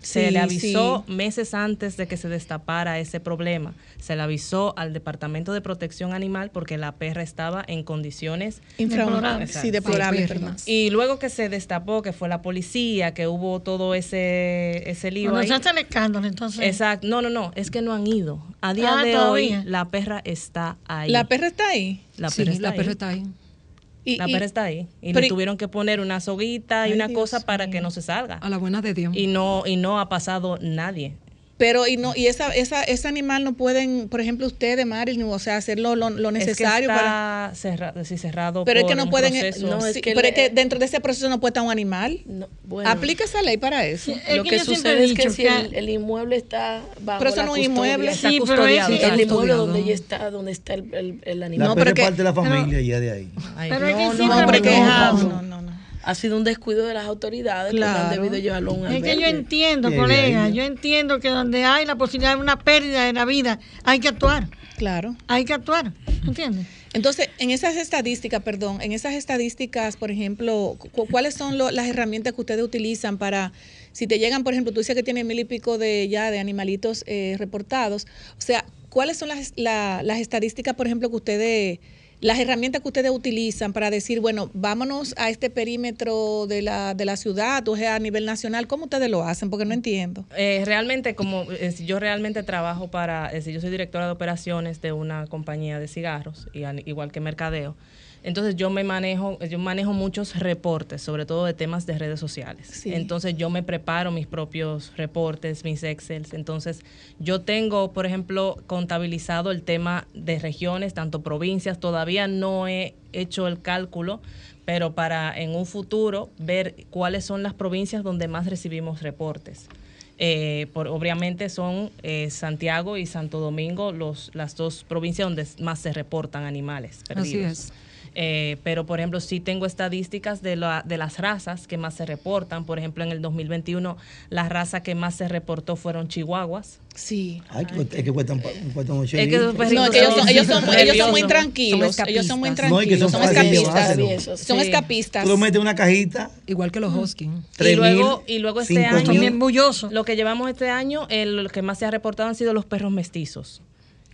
se le avisó meses antes de que se destapara ese problema. Se le avisó al Departamento de Protección Animal porque la perra estaba en condiciones inframorables. Sí, deplorables. y luego que se destapó, que fue la policía, que hubo todo ese, ese lío. Cuando se el escándalo, entonces. Exacto. No, no, no. Es que no han ido. A día ah, de hoy, la perra está ahí. ¿La perra está ahí? La perra, está, la ahí. perra está ahí. Y, la perra está ahí. Y le tuvieron que poner una soguita y una cosa para que no se salga. A la buena de Dios. Y no, y no ha pasado nadie. Pero y no y esa, esa ese animal no pueden, por ejemplo, ustedes, Marilyn, o sea, hacer lo, necesario es que está para cerrado, sí, cerrado Pero es que no pueden, no, es que pero es que dentro de ese proceso no puede estar un animal. No, bueno, Aplica esa ley para eso. lo que, sucede es que, si el, inmueble está bajo Pero eso no es inmueble, sí, pero es, el inmueble donde ya está, donde está el, el, animal. La no, pero es parte de la familia ya de ahí. Pero es que siempre no, no, no ha sido un descuido de las autoridades que han debido llevarlo a un Es que yo entiendo, colega, yo entiendo que donde hay la posibilidad de una pérdida de la vida, hay que actuar. Claro. Hay que actuar, ¿entiendes? Entonces, en esas estadísticas, perdón, en esas estadísticas, por ejemplo, ¿cuáles son las herramientas que ustedes utilizan para, si te llegan, por ejemplo, tú dices que tiene mil y pico de ya de animalitos eh, reportados, o sea, ¿cuáles son las, las estadísticas, por ejemplo, que ustedes las herramientas que ustedes utilizan para decir, bueno, vámonos a este perímetro de la, de la ciudad o a nivel nacional, ¿cómo ustedes lo hacen? Porque no entiendo. Eh, realmente, como eh, yo realmente trabajo para, eh, yo soy directora de operaciones de una compañía de cigarros, y, igual que mercadeo. Entonces yo me manejo, yo manejo muchos reportes, sobre todo de temas de redes sociales. Entonces yo me preparo mis propios reportes, mis Excels. Entonces yo tengo, por ejemplo, contabilizado el tema de regiones, tanto provincias. Todavía no he hecho el cálculo, pero para en un futuro ver cuáles son las provincias donde más recibimos reportes. Eh, por, obviamente son eh, Santiago y Santo Domingo los, las dos provincias donde más se reportan animales perdidos. Así es. Eh, pero, por ejemplo, sí tengo estadísticas de, la, de las razas que más se reportan. Por ejemplo, en el 2021, la raza que más se reportó fueron chihuahuas. Sí. Ay, es que cuestan, cuestan mucho. Es que no, es que ellos son, ellos son, ellos son muy tranquilos. ellos son muy tranquilos. son, escapistas. Son escapistas. Tú lo metes en una cajita. Igual que los huskies. Y luego, y luego este año, lo que llevamos este año, el, lo que más se ha reportado han sido los perros mestizos.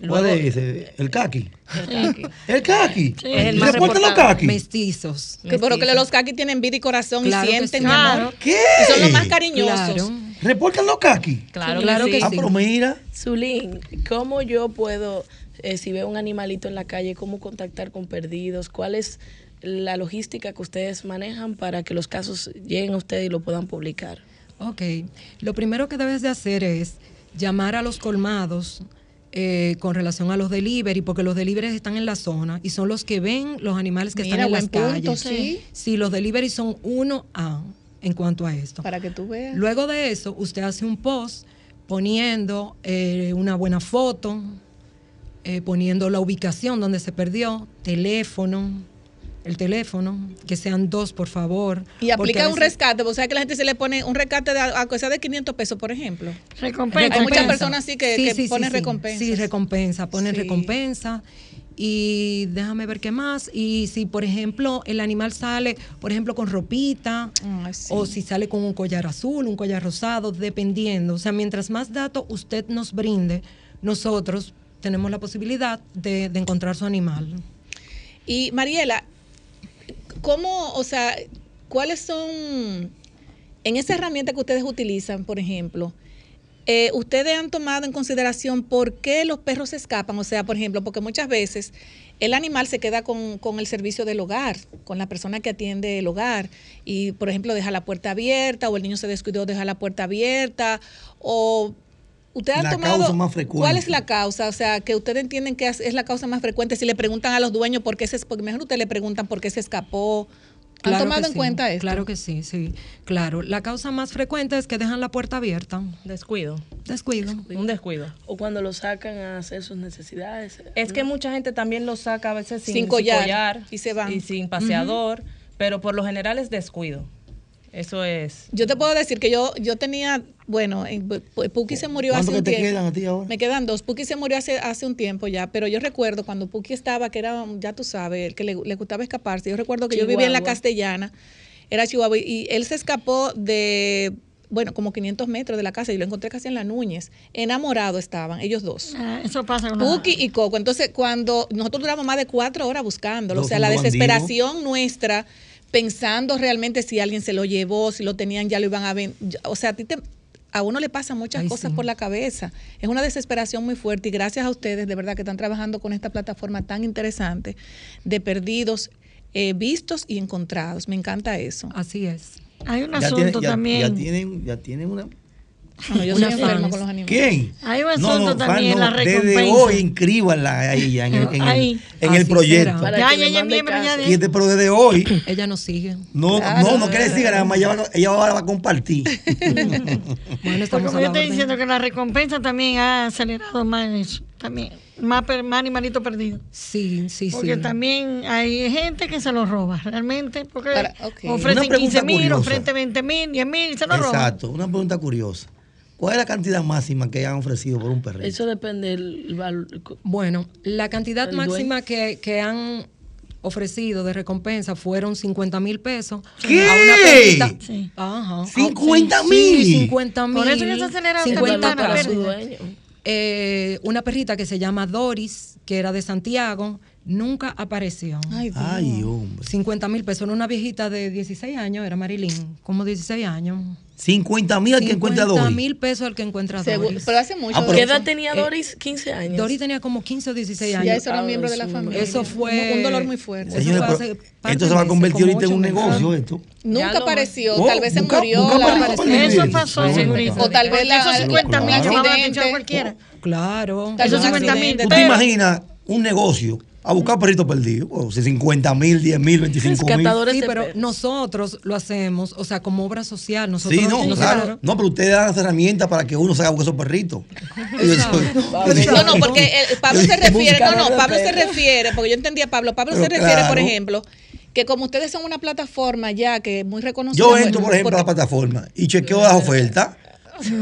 ¿Cuál es El kaki. El kaki. El kaki. Sí. Es el más reportan los kaki? Mestizos. Que, pero que los kaki tienen vida y corazón y sienten, sí. amor. ¿Qué? Y son los más cariñosos. Claro. ¿Reportan los kaki? Claro, claro que, ah, sí. pero mira. Zulín, ¿cómo yo puedo, eh, si veo un animalito en la calle, cómo contactar con perdidos? ¿Cuál es la logística que ustedes manejan para que los casos lleguen a ustedes y lo puedan publicar? Ok. Lo primero que debes de hacer es llamar a los colmados eh, con relación a los delivery, porque los deliveries están en la zona y son los que ven los animales que están en las calles. ¿sí? sí, los delivery son uno a en cuanto a esto. Para que tú veas. Luego de eso, usted hace un post poniendo eh, una buena foto, eh, poniendo la ubicación donde se perdió, teléfono, el teléfono, que sean dos, por favor. Y aplica un rescate, o sea que la gente se le pone un rescate de, a cosa de 500 pesos, por ejemplo. Recompensa. Hay muchas personas así que, sí, que sí, ponen sí, recompensa. Sí, recompensa, ponen Sí. recompensa. Y déjame ver qué más. Y si, por ejemplo, el animal sale, por ejemplo, con ropita, Ah, sí. o si sale con un collar azul, un collar rosado, dependiendo. O sea, mientras más datos usted nos brinde, nosotros tenemos la posibilidad de, de encontrar su animal. Y Mariela, ¿cómo, o sea, cuáles son, en esa herramienta que ustedes utilizan, por ejemplo, eh, ustedes han tomado en consideración por qué los perros se escapan? O sea, por ejemplo, porque muchas veces el animal se queda con, con el servicio del hogar, con la persona que atiende el hogar, y por ejemplo deja la puerta abierta, o el niño se descuidó, deja la puerta abierta, o ¿Ustedes han La tomado causa más frecuente. cuál es la causa? O sea, que ustedes entienden que es, la causa más frecuente. Si le preguntan a los dueños por qué se, porque mejor ustedes le preguntan por qué se escapó. ¿Han Claro tomado en sí, cuenta esto? Claro que sí, sí. Claro. La causa más frecuente es que dejan la puerta abierta. Descuido. Descuido. Un descuido. O cuando lo sacan a hacer sus necesidades. Es que mucha gente también lo saca a veces sin, Sin collar, y se van. Y sin paseador, pero por lo general es descuido. Eso es. Yo te puedo decir que yo, yo tenía, bueno, en- Pu- Puki se murió hace ¿Cuántos un te tiempo. quedan a ti ahora? Me quedan dos. Puki se murió hace, hace un tiempo ya, pero yo recuerdo cuando Puki estaba, que era, ya tú sabes, el que le, le gustaba escaparse. Yo recuerdo que yo vivía en la. Castellana, era Chihuahua, y él se escapó de, bueno, como 500 metros de la casa y lo encontré casi en la Núñez. Enamorado estaban, ellos dos. Ah, eso pasa con la- Puki y Coco. Entonces, cuando nosotros duramos más de cuatro horas buscándolo, o sea, la desesperación nuestra, pensando realmente si alguien se lo llevó, si lo tenían, ya lo iban a ver. O sea, a ti te- a uno le pasan muchas Ay, cosas sí. por la cabeza. Es una desesperación muy fuerte y gracias a ustedes, de verdad, que están trabajando con esta plataforma tan interesante de perdidos, eh, vistos y encontrados. Me encanta eso. Así es. Hay un Ya, asunto tiene- ya- también. ya tienen, ya tienen una. Bueno, yo Una soy enferma con los animales. ¿Quién? Hay un No, asunto no, también, fan, la no, Desde recompensa. hoy inscríbanla a ella en el, en el- Ahí. en el Así proyecto. Para Ya, ya, ya, miembro, ya pero desde hoy. Ella nos sigue. No, no, no quiere decir nada más. Ella, ahora va a compartir. Bueno, Porque estamos como yo estoy diciendo que la recompensa también ha acelerado más eso. También. Más, per- más animalitos perdidos. Sí, sí, Porque sí. también hay gente que se los roba, realmente. Porque Para- ok. Una ofrecen pregunta 15 mil, ofrecen 20 mil, 10 mil y se los roban. Exacto. Una pregunta curiosa. ¿Cuál es la cantidad máxima que han ofrecido por un perrito? Eso depende del valor. Bueno, la cantidad máxima que, que han ofrecido de recompensa fueron 50 mil pesos. ¿Qué? A una perrita. Sí. Ajá. ¿50 Sí, mil? Sí, 50 mil. Por eso que se acelera 50 temprano, para pesos. su dueño. eh, una perrita que se llama Doris, que era de Santiago, nunca apareció. Ay, hombre. 50 mil pesos. Era una viejita de 16 años, era Marilyn, como 16 años. 50 mil al que encuentra a 50 Doris. mil pesos al que encuentra Doris. pero hace mucho. Ah, pero- ¿Qué edad tenía Eh, Doris? 15 años. Doris tenía como 15 o 16 Sí, años. ya eso era miembro de la familia. Eso fue Un dolor muy fuerte. Eso Señores, fue pero hace par esto se va a convertir ahorita en un negocio esto. Nunca lo- apareció, Oh, tal vez se busca- murió. busca la Eso Sí, pasó, sí, segurito. O tal vez la- esos 50 mil Claro. a cualquiera. Claro. Esos claro. 50 mil. ¿Tú te imaginas un negocio a buscar perritos perdidos? O sea, 50 mil, 10 mil, 25 mil. Sí, pero nosotros lo hacemos, o sea, como obra social. Nosotros Sí, no, nosotros- claro. No, pero ustedes dan las herramientas para que uno se haga buscar esos perritos. No, no, porque el- Pablo se refiere, no, no, Pablo se refiere, porque yo entendía a Pablo, Pablo Pero se refiere, por ejemplo, que como ustedes son una plataforma ya que es muy reconocida. Yo entro, por ejemplo, a la plataforma y chequeo las ofertas.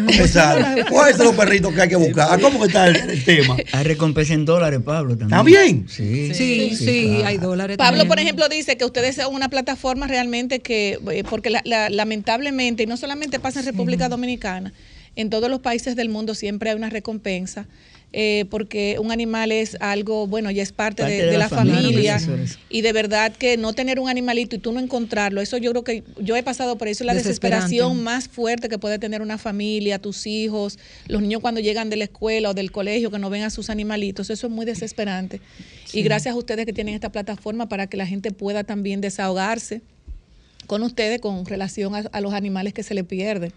Exacto. ¿Cuáles son los perritos que hay que buscar? ¿Cómo que está el, el tema? Hay recompensa en dólares, Pablo. También. ¿Está bien? Sí, Sí, sí, claro. hay dólares. Pablo, también. por ejemplo, dice que ustedes son una plataforma realmente que, eh, porque la- la- lamentablemente, y no solamente pasa en República Dominicana, en todos los países del mundo siempre hay una recompensa, eh, porque un animal es algo, bueno, ya es parte, Parte de, de de la la familia, y de verdad que no tener un animalito y tú no encontrarlo, eso yo creo que yo he pasado por eso, la desesperación más fuerte que puede tener una familia, tus hijos, los niños cuando llegan de la escuela o del colegio que no ven a sus animalitos, eso es muy desesperante. Y gracias a ustedes que tienen esta plataforma para que la gente pueda también desahogarse con ustedes con relación a, a los animales que se le pierden.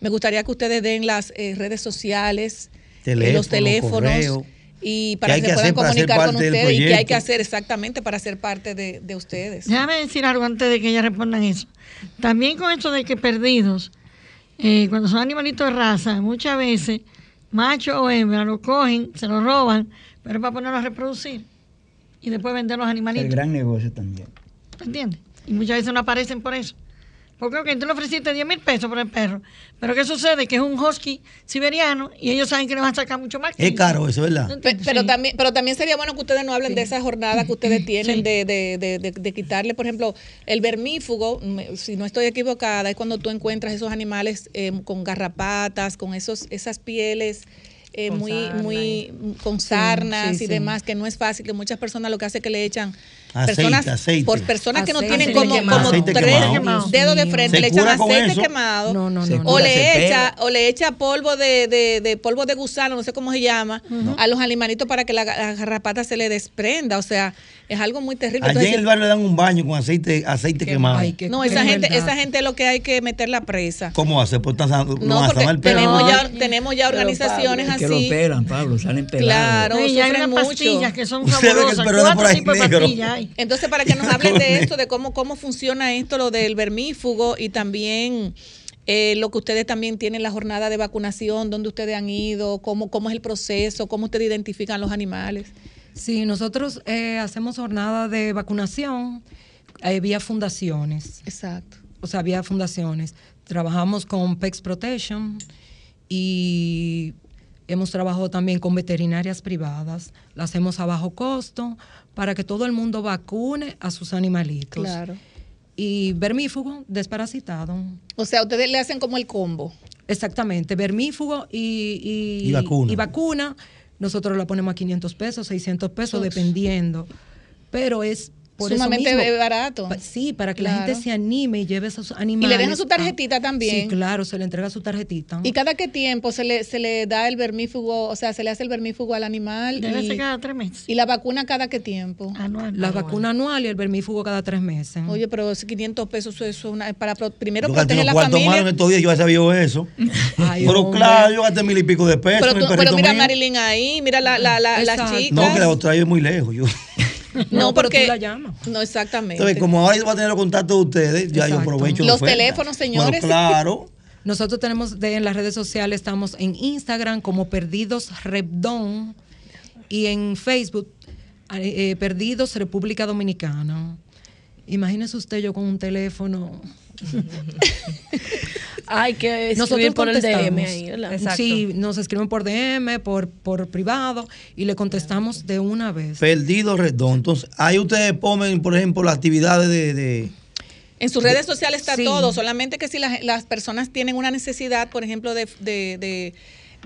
Me gustaría que ustedes den las eh, redes sociales, eh, los Teléfono, teléfonos correo. y para que que se puedan comunicar con ustedes y qué hay que hacer exactamente para ser parte de, de ustedes. Déjame decir algo antes de que ellas respondan eso. También con esto de que perdidos, eh, cuando son animalitos de raza, muchas veces macho o hembra lo cogen, se lo roban, pero es para ponerlos a reproducir y después vender los El animalitos. gran negocio también. ¿Entiendes? Y muchas veces no aparecen por eso. Porque ok, tú le ofreciste 10 mil pesos por el perro, pero ¿qué sucede? Que es un husky siberiano y ellos saben que le van a sacar mucho más. que Es eso. caro eso, ¿verdad? Pe- Pero, Sí. también, pero también sería bueno que ustedes no hablen de esa jornada que ustedes tienen de, de, de, de- de quitarle, por ejemplo, el vermífugo, si no estoy equivocada, es cuando tú encuentras esos animales eh, con garrapatas, con esos esas pieles eh, Con muy, sarna muy con sarnas sí, y sí. demás, que no es fácil, que muchas personas lo que hace es que le echan Aceite, personas aceite. por personas que no tienen como, quemado. como tres quemado. dedos de frente, ¿Se le echan aceite eso? quemado No, no, no. o le echa o le echa polvo de, de, de polvo de gusano, no sé cómo se llama, a los animalitos para que la, la garrapata se le desprenda. O sea, es algo muy terrible. Allá en el barrio le dan un baño con aceite, aceite quemado. Ay, no, esa gente, verdad. esa gente lo que hay que meterla presa. ¿Cómo hace? Pues están No, a porque el tenemos ¿no? ya, tenemos ya organizaciones Es que lo así. pelan, Pablo, salen pelados. Claro, Sí, y hay sufren unas mucho. pastillas que son hay. Entonces, para que nos hablen de esto, de cómo, cómo funciona esto, lo del vermífugo y también eh, lo que ustedes también tienen, la jornada de vacunación, dónde ustedes han ido, cómo, cómo es el proceso, cómo ustedes identifican los animales. Sí, nosotros eh, hacemos jornada de vacunación eh, vía fundaciones. Exacto. O sea, vía fundaciones. Trabajamos con PEX Protection y hemos trabajado también con veterinarias privadas. La hacemos a bajo costo para que todo el mundo vacune a sus animalitos. Claro. Y vermífugo desparasitado. O sea, ustedes le hacen como el combo. Exactamente, vermífugo y, y, Y vacuna. y vacuna. Nosotros la ponemos a 500 pesos, 600 pesos, Uf. dependiendo. Pero es por Sumamente eso mismo. barato. Pa- Sí, para que la gente se anime y lleve esos Y animales. le dejan su a- tarjetita también. Sí, claro, se le entrega su tarjetita. ¿Y cada qué tiempo se le, se le da el vermífugo, o sea, se le hace el vermífugo al animal? Debe y, ser cada tres meses. ¿Y la vacuna cada qué tiempo? Anual. La vacuna anual y el vermífugo cada tres meses. Oye, pero esos 500 pesos, eso es una, para primero Yo proteger la en familia. estos días, yo ya sabía eso. Ay, pero hombre. claro, yo gasté mil y pico de pesos Pero, tú- mira a mío. Marilyn ahí, mira la, la, la- las chicas. No, que la otra es muy lejos. Yo. No, pero porque. tú la llamas. No, exactamente. Entonces, como ahora yo voy a tener los contactos de ustedes, ya yo aprovecho Los oferta. teléfonos, señores. Bueno, claro. Nosotros tenemos de, en las redes sociales, estamos en Instagram como Perdidos Repdon y en Facebook eh, eh, Perdidos República Dominicana. Imagínese usted yo con un teléfono. Hay que escribir Nosotros por el DM ahí. Sí, nos escriben por DM, por, por privado y le contestamos de una vez. Perdido redondo. Entonces, ahí ustedes ponen, por ejemplo, las actividades de. de- En sus redes sociales está Sí. todo, solamente que si las, las personas tienen una necesidad, por ejemplo, de, de- de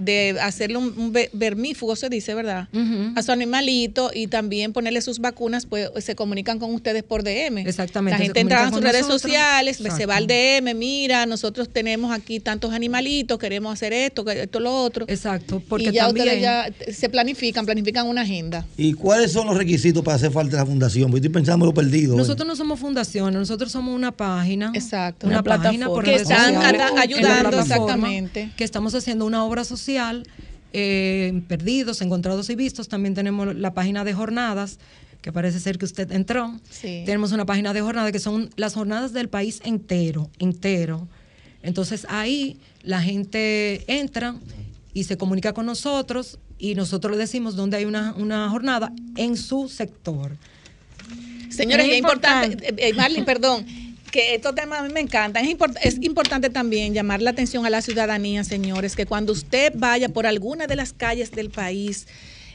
de hacerle un, un ve- vermífugo, se dice, ¿verdad? A su animalito y también ponerle sus vacunas, pues se comunican con ustedes por DM. Exactamente, La se gente entra a comunican sus redes nosotros. sociales, se Exacto. va al DM, mira, nosotros tenemos aquí tantos animalitos, queremos hacer esto, que- esto, lo otro. Exacto, y porque ya también- ustedes ya se planifican, planifican una agenda. ¿Y cuáles son los requisitos para hacer falta de la fundación? Porque estoy pensando en lo perdido. ¿eh? Nosotros no somos fundaciones, nosotros somos una página. Exacto. Una, Una página plataforma. por Que están en ayudando, plataforma, exactamente. Que estamos haciendo una obra social, eh, perdidos, encontrados y vistos. También tenemos la página de jornadas, que parece ser que usted entró. Sí. Tenemos una página de jornadas que son las jornadas del país entero, entero. Entonces ahí la gente entra y se comunica con nosotros y nosotros le decimos dónde hay una, una jornada en su sector. Señores, Es es importante, eh, eh, Marlene, perdón, que estos temas a mí me encantan. Es, import- es importante también llamar la atención a la ciudadanía, señores, que cuando usted vaya por alguna de las calles del país,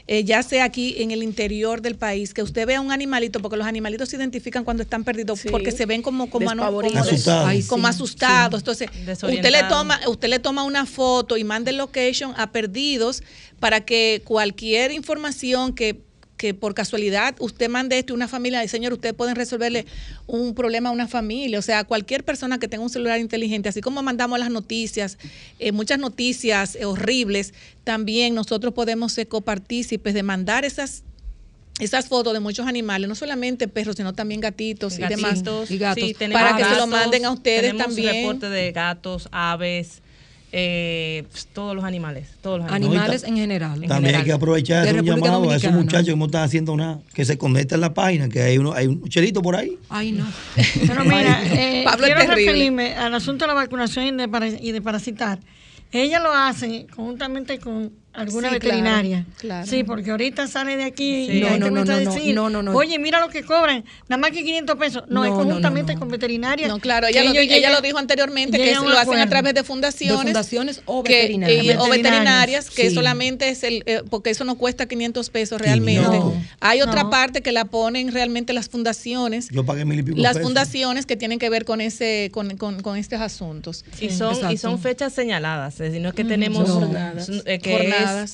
eh, ya sea aquí en el interior del país, que usted vea un animalito, porque los animalitos se identifican cuando están perdidos, Sí. porque se ven como como, como, Asustados. Ay, como sí, asustados. Entonces, usted le toma, usted le toma una foto y manda el location a perdidos para que cualquier información que que por casualidad usted mande esto a una familia, y señor, ustedes pueden resolverle un problema a una familia. O sea, cualquier persona que tenga un celular inteligente, así como mandamos las noticias, eh, muchas noticias eh, horribles, también nosotros podemos ser copartícipes de mandar esas esas fotos de muchos animales, no solamente perros, sino también gatitos, y demás, Y gatos. sí, tenemos para que se lo manden a ustedes tenemos también. reporte de gatos, aves, eh, pues, todos los animales, todos los animales. Animales en general. En También hay que aprovechar hacer un llamado a esos muchachos que no están haciendo nada, que se conecten a la página, que hay uno, hay un chelito por ahí. Ay, no. Pero mira, eh, Pablo quiero terrible. referirme al asunto de la vacunación y de, para- y de parasitar. Ella lo hace conjuntamente con alguna Sí, veterinaria. claro, claro. Sí, porque ahorita sale de aquí Sí. y No, no, no, no, no, decir, no, no, no. oye, mira lo que cobran, nada más que 500 pesos. No, No, es no, no, conjuntamente no. con veterinaria. No, claro, ella, lo, ella llegan- lo dijo anteriormente, que lo hacen a través de De fundaciones. fundaciones o que- veterinarias. y- o Veterinarias, que sí. solamente es el, eh, porque eso no cuesta 500 pesos realmente. No. Hay otra No. parte que la ponen realmente las fundaciones, Yo pagué mil y pico las pesos. fundaciones que tienen que ver con ese, con, con, con estos asuntos. Y son, y son fechas señaladas, es decir, no es que tenemos Son jornadas.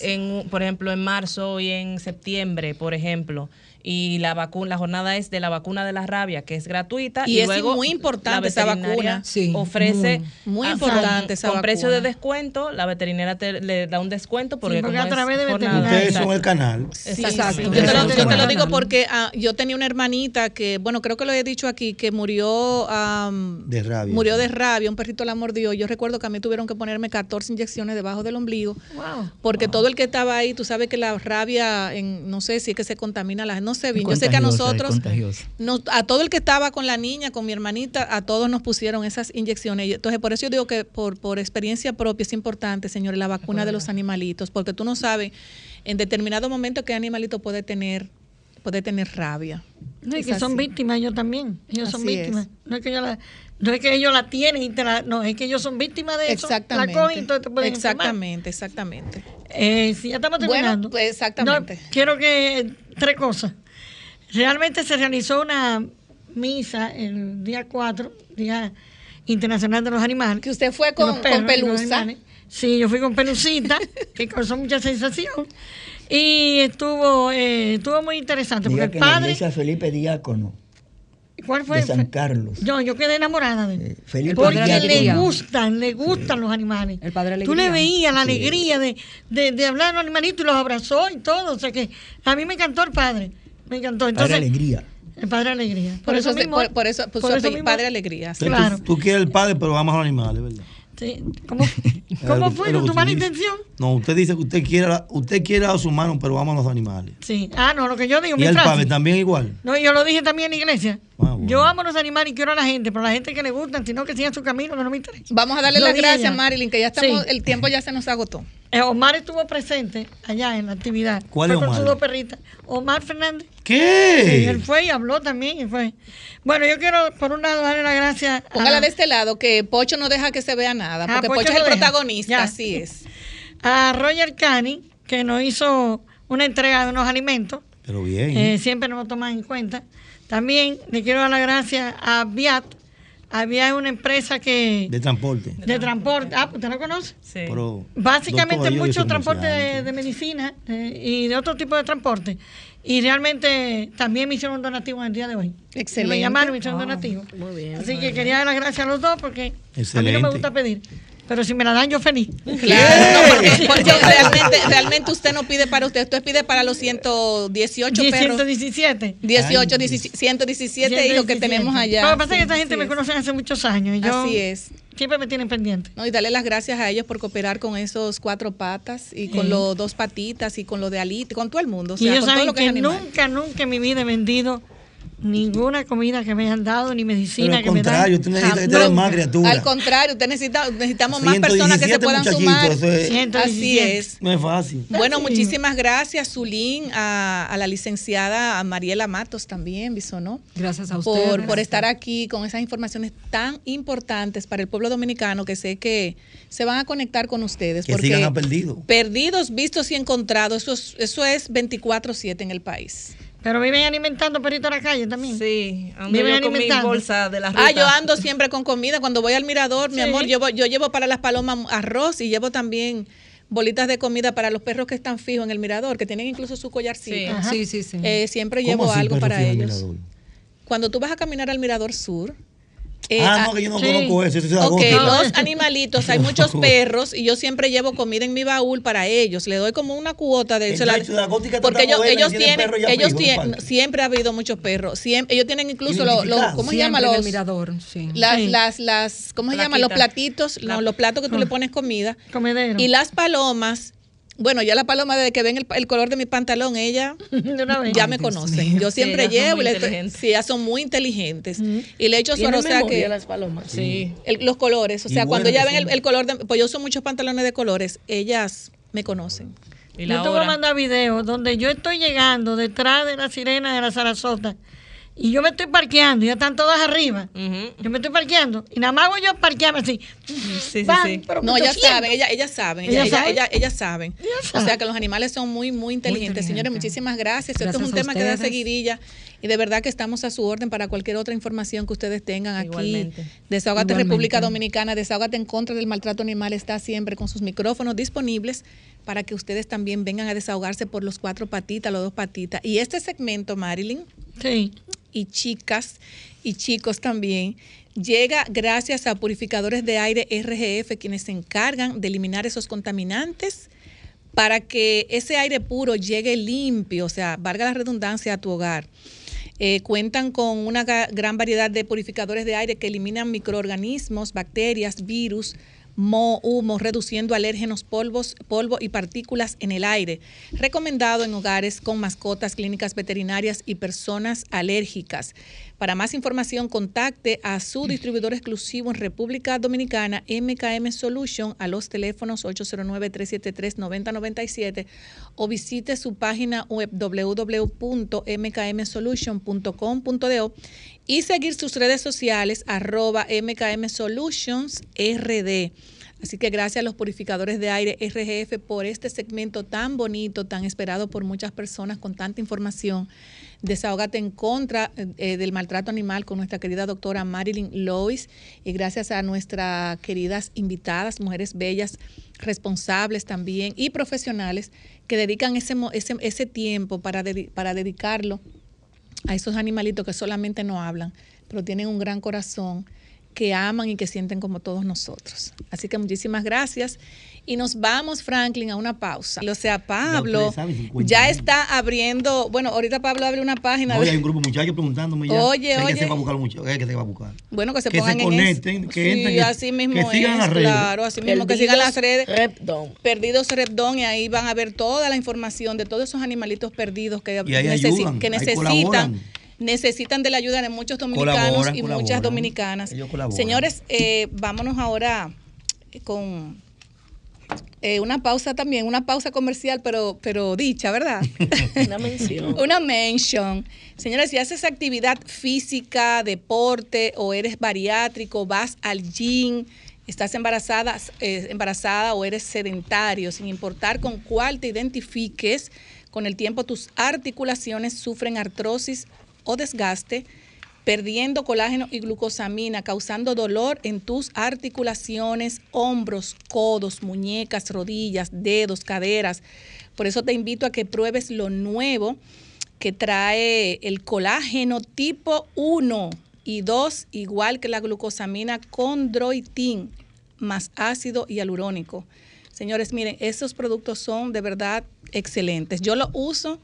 En, por ejemplo, en marzo y en septiembre, por ejemplo, y la vacuna, la jornada es de la vacuna de la rabia, que es gratuita Y y, es luego muy importante la esa vacuna. Sí, ofrece muy ah, importante con, esa con precio de descuento, la veterinaria te- le da un descuento porque, porque como a través es de jornada- veterinaria. Ustedes son el canal. Sí, Exacto. sí. Yo te lo, Eso yo te lo es digo porque ah, yo tenía una hermanita que, bueno, creo que lo he dicho aquí, que murió am, De rabia. Murió de rabia, un perrito la mordió. Yo recuerdo que a mí tuvieron que ponerme 14 inyecciones debajo del ombligo. Wow. Porque todo el que estaba ahí, tú sabes que la rabia, en, no sé si es que se contamina la no sé bien. Yo sé que a nosotros, nos- a todo el que estaba con la niña, con mi hermanita, a todos nos pusieron esas inyecciones. Entonces, por eso yo digo que por, por experiencia propia es importante, señores, la vacuna de los animalitos, porque tú no sabes en determinado momento qué animalito puede tener, puede tener rabia. No, Es que son víctimas ellos también. Ellos son víctimas. es. No es que ellos la, no es que ellos la tienen y te la, no, es que ellos son víctimas de eso. Exactamente. La cogen y entonces te pueden exactamente, exactamente. Eh, sí, ya estamos Bueno, terminando. pues, exactamente. No, quiero que tres cosas. Realmente se realizó una misa el día 4, Día Internacional de los Animales. Que usted fue con, perros con pelusa. Sí, yo fui con Pelucita, que causó mucha sensación. Y estuvo, eh, estuvo muy interesante, porque Diga el que en la padre... iglesia Felipe Diácono ¿Cuál fue? de San Carlos. Yo, yo quedé enamorada de él. Eh, Felipe Porque Padre le Alegría. gustan, le gustan los animales. El padre Tú le Alegría. veías la Sí. alegría de, de, de hablar a los animalitos y los abrazó y todo. O sea que a mí me encantó el padre. Me encantó. Padre Entonces, Alegría. el padre Alegría. Por, eso, mismo- por, por eso, por eso mismo- Padre Alegría. Claro. Tú, tú quieres el padre, pero amas a los animales, ¿verdad? Sí. ¿Cómo, cómo fue? lo ¿No que tu mala intención? No, usted dice que usted quiere, usted quiere a los humanos, pero ama a los animales. Sí. Ah, no, lo que yo digo, Y mi el frase. también igual. No, yo lo dije también en la iglesia. Ah, bueno. Yo amo a los animales y quiero a la gente, pero a la gente que le gustan, sino que sigan su camino, que no me interesa. Vamos a darle Lo las gracias. Marilyn, que ya estamos, Sí. el tiempo ya se nos agotó. Eh, Omar estuvo presente allá en la actividad. ¿Cuál Fue es con Omar? sus dos perritas. Omar Fernández. Sí, ¿Qué? él fue y habló también. y fue. Bueno, yo quiero, por un lado, darle las gracias. a- Póngala de este lado, que Pocho no deja que se vea nada, Ah, porque Pocho Pocho, es el deja. protagonista, Ya. así es. a Roger Cani, que nos hizo una entrega de unos alimentos. Pero bien. Eh, siempre nos toman en cuenta. También le quiero dar las gracias a Viat había una empresa que... De transporte. De transporte. Ah, ¿usted lo conoce? Sí. Pero, Básicamente mucho transporte de, de medicina eh, y de otro tipo de transporte. Y realmente también me hicieron un donativo en el día de hoy. Excelente. Me llamaron y me hicieron un donativo. Muy bien. Así que quería dar las gracias a los dos porque a mí no Excelente. me gusta pedir. Pero si me la dan, yo feliz. Claro, no, porque, porque realmente, realmente usted no pide para usted, usted pide para los 118 perros. 117. 18, 17, 117 hijos que tenemos allá. Lo que pasa es que esta gente me conoce hace muchos años. Y yo Así es. Siempre me tienen pendiente. No, y darle las gracias a ellos por cooperar con esos cuatro patas y con Sí. los dos patitas y con lo de alite, con todo el mundo. O y sea, ellos con todo saben lo que, que, es animal. nunca, nunca en mi vida he vendido ninguna comida que me hayan dado, ni medicina al que me dan. que tener más criaturas. Al contrario, usted necesita, necesitamos más personas que se 117 puedan sumar. es- Así 117. es. No es fácil. Bueno, Sí. muchísimas gracias, Zulín, a, a la licenciada a Mariela Matos también, Bisonó. Gracias a por, ustedes. por estar aquí con esas informaciones tan importantes para el pueblo dominicano que sé que se van a conectar con ustedes. Que porque sigan a perdido. Perdidos, vistos y encontrados, eso es, eso es 24-7 en el país. Pero viven alimentando perritos en la calle también. Sí, ando Viven yo con mi alimentando. bolsa de la ruta. Ah, yo ando siempre con comida. Cuando voy al mirador, mi amor, yo, yo llevo para las palomas arroz y llevo también bolitas de comida para los perros que están fijos en el mirador, que tienen incluso su collarcito. Sí. Sí, sí, sí. Eh, siempre ¿Cómo llevo algo para ellos. Cuando tú vas a caminar al mirador sur, eh, ah, ah, no, que yo no sí. conozco eso. eso es Ok, agosto. los animalitos, hay muchos perros y yo siempre llevo comida en mi baúl para ellos. Le doy como una cuota de la- Gótica porque ellos, ellos tienen ellos tienen, siempre ha habido muchos perros. Siempre, ellos tienen incluso los. ¿cómo se llama los mirador, sí. las, Sí. las, las, ¿cómo se llama? Los platitos, La- no, los platos que tú le pones comida. Comedero. Y las palomas, bueno, ya la paloma desde que ven el, el color de mi pantalón, ella De una vez. ya me conocen. Yo siempre ellas son llevo, muy y le- inteligentes. sí, ellas son muy inteligentes. Y le echo suero, o sea que las palomas. Sí. el- los colores, o sea, cuando ya ven el, son. el color de, pues yo uso muchos pantalones de colores, ellas me conocen. Y Yo la te voy a mandar videos donde yo estoy llegando detrás de la sirena de la Sarasota y yo me estoy parqueando, ya están todas arriba. Yo me estoy parqueando y nada más hago yo parquearme así. Sí, sí, Van, sí. pero No, ellas saben, ellas, ellas saben, ¿Ellas ellas, saben? ellas- ellas saben. Ellas O sea que los animales son muy, muy inteligentes. Señores, muchísimas gracias. Esto es un a tema que da ustedes. seguidilla y de verdad que estamos a su orden para cualquier otra información que ustedes tengan aquí. Igualmente. Desahogate Igualmente. República Dominicana, Desahogate en contra del maltrato animal está siempre con sus micrófonos disponibles para que ustedes también vengan a desahogarse por los cuatro patitas, los dos patitas. Y este segmento, Marilyn, Sí. Y chicas y chicos también, llega gracias a purificadores de aire RGF, quienes se encargan de eliminar esos contaminantes para que ese aire puro llegue limpio, o sea, valga la redundancia a tu hogar. Eh, cuentan con una gran variedad de purificadores de aire que eliminan microorganismos, bacterias, virus, moho, humo, reduciendo alérgenos, polvos, polvo y partículas en el aire. Recomendado en hogares con mascotas, clínicas veterinarias y personas alérgicas. Para más información, contacte a su distribuidor exclusivo en República Dominicana, MKM Solution, a los teléfonos 809-373-9097 o visite su página web www.mkmsolution.com.do y seguir sus redes sociales arroba MKM Solutions RD. Así que gracias a los purificadores de aire RGF por este segmento tan bonito, tan esperado por muchas personas con tanta información. Desahógate en contra eh, del maltrato animal con nuestra querida doctora Marilyn Lois y gracias a nuestras queridas invitadas, mujeres bellas, responsables también y profesionales que dedican ese, ese, ese tiempo para, dedi- para dedicarlo a esos animalitos que solamente no hablan, pero tienen un gran corazón, que aman y que sienten como todos nosotros. Así que muchísimas gracias. Y nos vamos, Franklin, a una pausa. O sea, Pablo ustedes saben, 50 ya está abriendo, bueno, ahorita Pablo abre una página. Oye, de- hay un grupo de muchachos preguntándome ya. Oye, ¿Qué oye. se va a buscar los muchachos? ¿Qué se va a buscar? bueno, que se que en conecten, eso. que Sí, entren, que- así mismo que sigan es, las redes. claro, así mismo que sigan las redes. Perdidos Repdon y ahí van a ver toda la información de todos esos animalitos perdidos que, Y ahí necesi- ayudan, que ahí necesitan necesitan de la ayuda de muchos dominicanos Colaboran, y colaboran. muchas dominicanas. Señores, eh, vámonos ahora con eh, una pausa también, una pausa comercial, pero, pero dicha, ¿verdad? Una mención. Una mention. Señores, si haces actividad física, deporte o eres bariátrico, vas al gym, estás embarazada, eh, embarazada o eres sedentario, sin importar con cuál te identifiques, con el tiempo tus articulaciones sufren artrosis o desgaste, perdiendo colágeno y glucosamina, causando dolor en tus articulaciones, hombros, codos, muñecas, rodillas, dedos, caderas. Por eso te invito a que pruebes lo nuevo que trae el colágeno tipo 1 y 2, igual que la glucosamina con droitín, más ácido hialurónico. Señores, miren, esos productos son de verdad excelentes. Yo lo uso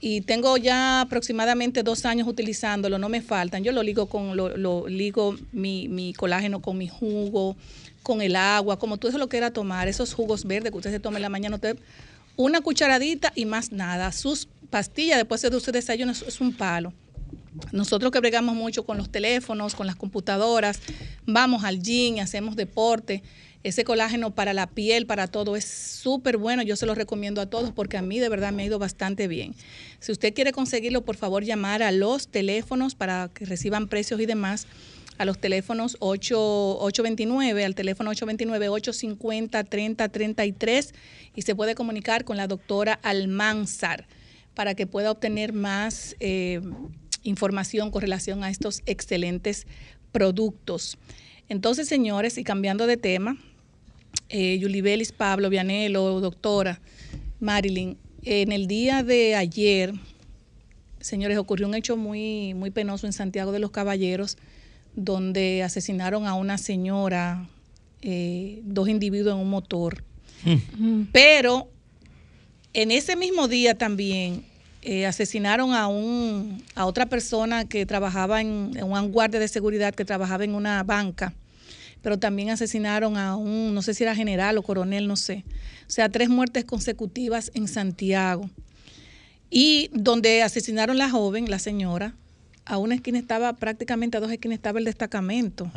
y tengo ya aproximadamente dos años utilizándolo, no me faltan. Yo lo ligo con, lo, ligo mi, mi, colágeno con mi jugo, con el agua, como tú eso lo quieras tomar, esos jugos verdes que usted se toma en la mañana, usted, una cucharadita y más nada. Sus pastillas después de su desayuno es un palo. Nosotros que bregamos mucho con los teléfonos, con las computadoras, vamos al gym, hacemos deporte. Ese colágeno para la piel, para todo, es súper bueno. Yo se lo recomiendo a todos porque a mí de verdad me ha ido bastante bien. Si usted quiere conseguirlo, por favor, llamar a los teléfonos para que reciban precios y demás. A los teléfonos 8, 829, al teléfono 829-850-3033 y se puede comunicar con la doctora Almanzar para que pueda obtener más eh, información con relación a estos excelentes productos. Entonces, señores, y cambiando de tema, eh, Yulibelis, Pablo, Vianelo, doctora Marilyn, en el día de ayer, señores, ocurrió un hecho muy, muy penoso en Santiago de los Caballeros, donde asesinaron a una señora, eh, dos individuos en un motor. Mm. Pero en ese mismo día también eh, asesinaron a, un, a otra persona que trabajaba en, en un guardia de seguridad que trabajaba en una banca pero también asesinaron a un, no sé si era general o coronel, no sé. O sea, tres muertes consecutivas en Santiago. Y donde asesinaron la joven, la señora, a una esquina estaba, prácticamente a dos esquinas estaba el destacamento.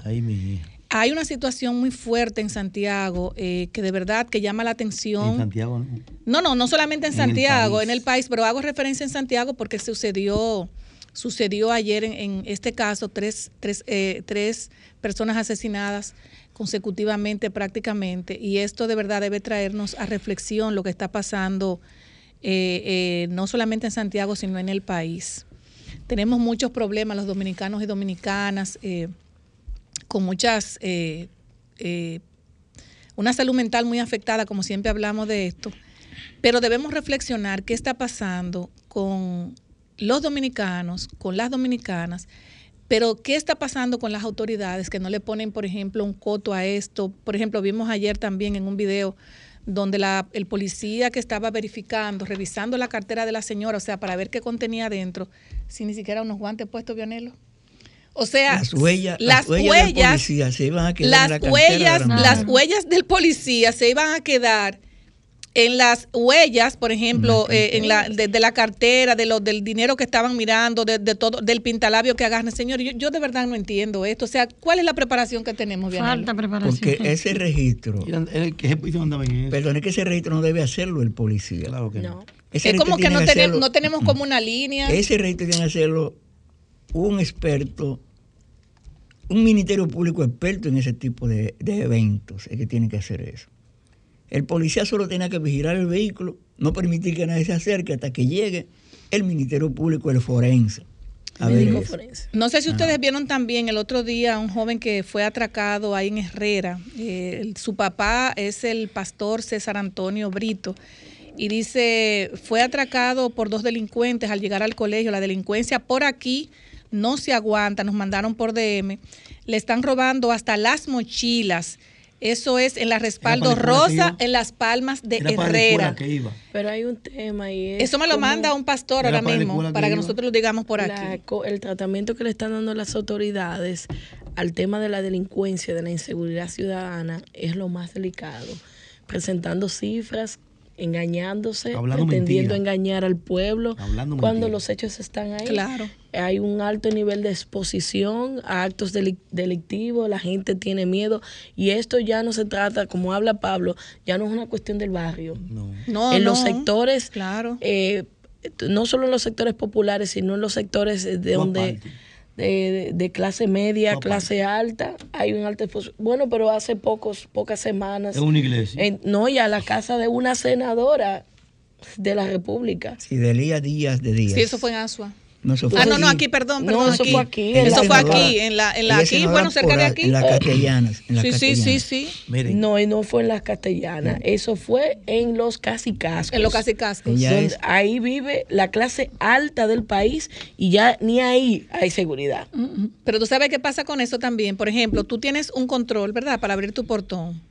Hay una situación muy fuerte en Santiago eh, que de verdad que llama la atención. En Santiago, ¿no? No, no, no solamente en, Santiago, en el país, pero hago referencia en Santiago porque sucedió sucedió ayer en, este caso, tres, tres, eh, tres personas asesinadas consecutivamente prácticamente, y esto de verdad debe traernos a reflexión lo que está pasando eh, eh, no solamente en Santiago, sino en el país. Tenemos muchos problemas los dominicanos y dominicanas, con muchas, una salud mental muy afectada, como siempre hablamos de esto, pero debemos reflexionar qué está pasando con los dominicanos, con las dominicanas, pero ¿qué está pasando con las autoridades que no le ponen, por ejemplo, un coto a esto? Por ejemplo, vimos ayer también en un video donde la, el policía que estaba verificando, revisando la cartera de la señora, o sea, para ver qué contenía adentro, sin ni siquiera unos guantes puestos, Vionelo. O sea, las huellas, las, huellas, se iban a quedar las huellas, las huellas del policía se iban a quedar en las huellas, por ejemplo, eh, en la, de, la cartera, de lo, del dinero que estaban mirando, de, todo, del pintalabio que agarran. Señor, yo, yo, de verdad no entiendo esto. O sea, ¿cuál es la preparación que tenemos? Falta preparación. Porque ese registro... Perdón, es que ese registro no debe hacerlo el policía. Claro que no. Es como que no, tenemos, no tenemos como una línea. Ese registro tiene que hacerlo un experto, un ministerio público experto en ese tipo de, de eventos. Es que tiene que hacer eso. El policía solo tenía que vigilar el vehículo, no permitir que nadie se acerque hasta que llegue el Ministerio Público, el forense. No sé si ustedes vieron también el otro día un joven que fue atracado ahí en Herrera. Eh, su papá es el pastor César Antonio Brito y dice, fue atracado por dos delincuentes al llegar al colegio. La delincuencia por aquí no se aguanta, nos mandaron por DM. Le están robando hasta las mochilas eso es en la respaldo rosa, en las palmas de Herrera. Pero hay un tema y es Eso me lo manda un pastor ahora mismo, para que nosotros lo digamos por aquí. El tratamiento que le están dando las autoridades al tema de la delincuencia, de la inseguridad ciudadana, es lo más delicado. Presentando cifras engañándose, pretendiendo engañar al pueblo cuando los hechos están ahí. Claro. Hay un alto nivel de exposición a actos delictivos, la gente tiene miedo y esto ya no se trata, como habla Pablo, ya no es una cuestión del barrio. No. en los sectores, claro. Eh, no solo en los sectores populares, sino en los sectores de donde de, clase media, clase alta, hay un alto Bueno, pero hace pocos, pocas semanas. Es una iglesia. no, y a la casa de una senadora de la República. Sí, de Elías Díaz de Díaz. Sí, eso fue en Asua. No, eso fue Ah, no, no, aquí. aquí, perdón, No, perdón. eso aquí. fue aquí. Ella Eso fue aquí, en la, en la aquí, senadora bueno, cerca de aquí. En las castellanas. En las Sí, sí, sí, sí. No, y no fue en las castellanas, eso fue en los casicascos. En los casicascos. Es- Ahí vive la clase alta del país y ya ni ahí hay seguridad. Pero tú sabes qué pasa con eso también. Por ejemplo, tú tienes un control, ¿verdad? Para abrir tu portón.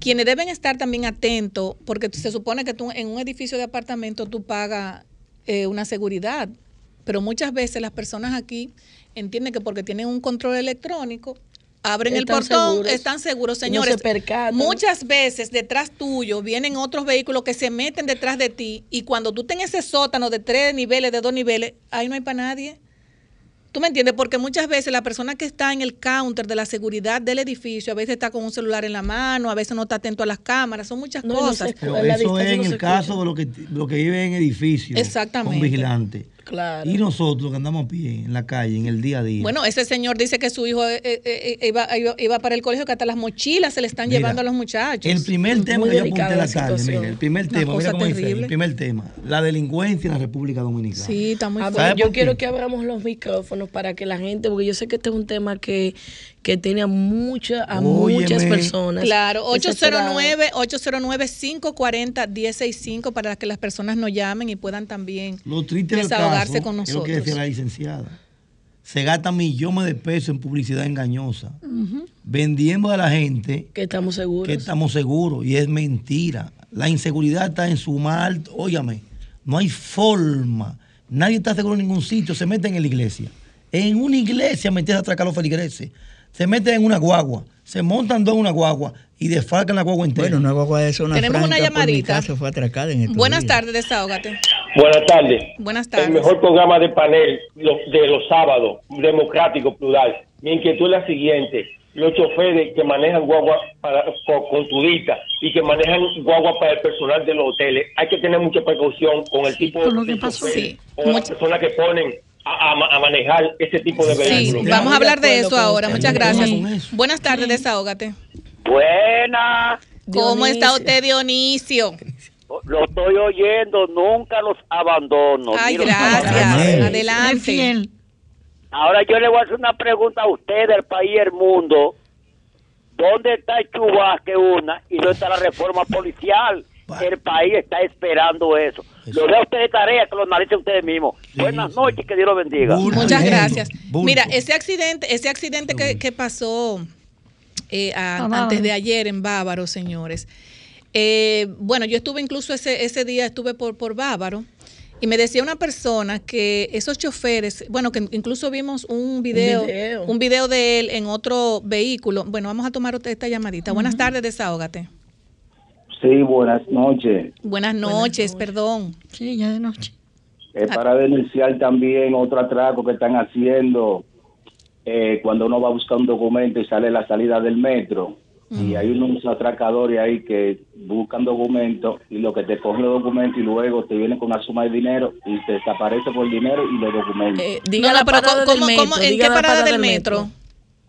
Quienes deben estar también atentos, porque se supone que tú en un edificio de apartamento tú pagas eh, una seguridad, pero muchas veces las personas aquí entienden que porque tienen un control electrónico, abren el portón, seguros. están seguros, No señores. se muchas veces detrás tuyo vienen otros vehículos que se meten detrás de ti y cuando tú tengas ese sótano de tres niveles, de dos niveles, ahí no hay para nadie. ¿Tú me entiendes? Porque muchas veces la persona que está en el counter de la seguridad del edificio, a veces está con un celular en la mano, a veces no está atento a las cámaras, son muchas No, y no cosas. se eso es en no el caso de los que, lo que viven en edificios Exactamente. con vigilantes. Claro. Y nosotros que andamos a pie en la calle, en el día a día. Bueno, ese señor dice que su hijo eh, eh, eh, iba, iba- iba para el colegio, que hasta las mochilas se le están Mira, llevando a los muchachos. el primer tema Muy que yo apunté la la tarde, mira, el primer Una tema, mira cómo dice el primer tema, la delincuencia en la República Dominicana. Sí, está muy ¿Sabe yo quiero que abramos los micrófonos para que la gente, porque yo sé que este es un tema que, que tiene a, mucha, a muchas personas. Claro, desesperadas. 809 809 540 1065 para que las personas nos llamen y puedan también Lo triste desahogarse caso con es lo que nosotros. decía la licenciada. Se gastan millones de pesos en publicidad engañosa, vendiendo a la gente Que estamos seguros. que estamos seguros y es mentira. La inseguridad está en su mal, óyame, no hay forma. Nadie está seguro en ningún sitio, se meten en la iglesia. En una iglesia metes a atracar a los feligreses. Se meten en una guagua, se montan dos en una guagua y desfalcan la guagua entera. Bueno, una guagua de zona Tenemos una franca llamadita. casa fue atracada en Buenas tardes, desahógate. Buenas tardes. Buenas El tardes. mejor programa de panel lo- de los sábados, democrático, plural. Mi inquietud es la siguiente. Los choferes que manejan guagua para, con, con turista y que manejan guagua para el personal de los hoteles, hay que tener mucha precaución con el tipo lo de que pasó. choferes Sí. o las personas que ponen a, a ma- a manejar ese tipo de Sí, vehículos. vamos a hablar de eso ahora. Muchas gracias. Sí. Buenas tardes, desahógate. Buena. ¿Cómo está usted, Dionisio? Lo estoy oyendo, nunca los abandono. Ay, gracias. Adelante. Ahora yo le voy a hacer una pregunta a usted del país y el mundo. ¿Dónde está el chubasque una y dónde está la reforma policial? El país está esperando eso. Lo veo a usted de tarea que lo analicen ustedes mismos. Buenas noches, que Dios lo bendiga. Muchas gracias. Mira, ese accidente, ese accidente que, que pasó eh, a- A Bávaro. antes de ayer en Bávaro, señores. Eh, bueno, yo estuve incluso ese, ese día, estuve por, por Bávaro. Y me decía una persona que esos choferes, bueno, que incluso vimos un video, un video. video, de él en otro vehículo. Bueno, vamos a tomar esta llamadita. Buenas tardes, desahógate. Sí, buenas noches. Buenas noches, perdón. Sí, ya de noche. Es para denunciar también otro atraco que están haciendo eh, cuando uno va a buscar un documento y sale la salida del metro. Y hay unos atracadores ahí que buscan documentos y lo que te cogen los documentos y luego te vienen con una suma de dinero y te desaparece por el dinero y los documentos. diga No, la no, pero parada ¿cómo- del cómo- metro, ¿en qué la parada del metro?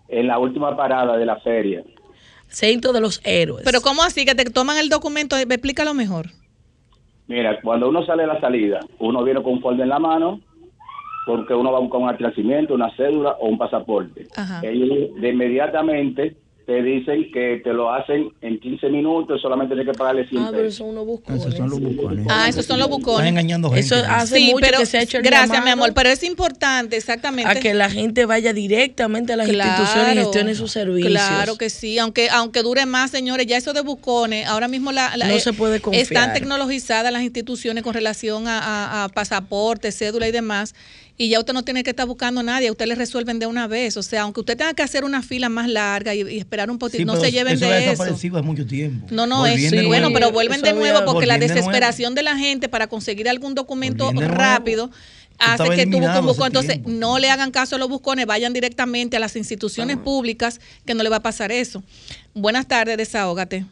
En la última parada de la feria. Centro de los héroes. Pero ¿cómo así? Que te toman el documento, explícalo mejor. Mira, cuando uno sale a la salida, uno viene con un folder en la mano porque uno va a buscar un atracimiento, una cédula o un pasaporte. Ajá. Ellos de inmediatamente te dicen que te lo hacen en 15 minutos y solamente tienes que pagarle 100 Ah, pero pesos. son unos buscones. Esos son los bucones. Ah, esos son los bucones. Están engañando gente. Eso hace Sí, mucho pero que se ha hecho el gracias, llamado mi amor, pero es importante, exactamente. a que la gente vaya directamente a las instituciones y gestione sus servicios. Claro que sí, aunque aunque dure más, señores, ya eso de bucones, ahora mismo la, la- No eh, se puede confiar. están tecnologizadas las instituciones con relación a, a, a pasaporte, cédula y demás, y ya usted no tiene que estar buscando a nadie, a usted le resuelven de una vez, o sea, aunque usted tenga que hacer una fila más larga y, y esperar un Sí, poquito, no se lleven eso de ha eso. hace mucho tiempo. No, no, es de bueno, pero vuelven de nuevo porque la de desesperación de la gente para conseguir algún documento rápido hace que tú busques un buscón. Entonces, tiempo. no le hagan caso a los buscones, vayan directamente a las instituciones públicas que no le va a pasar eso. Buenas tardes, desahógate.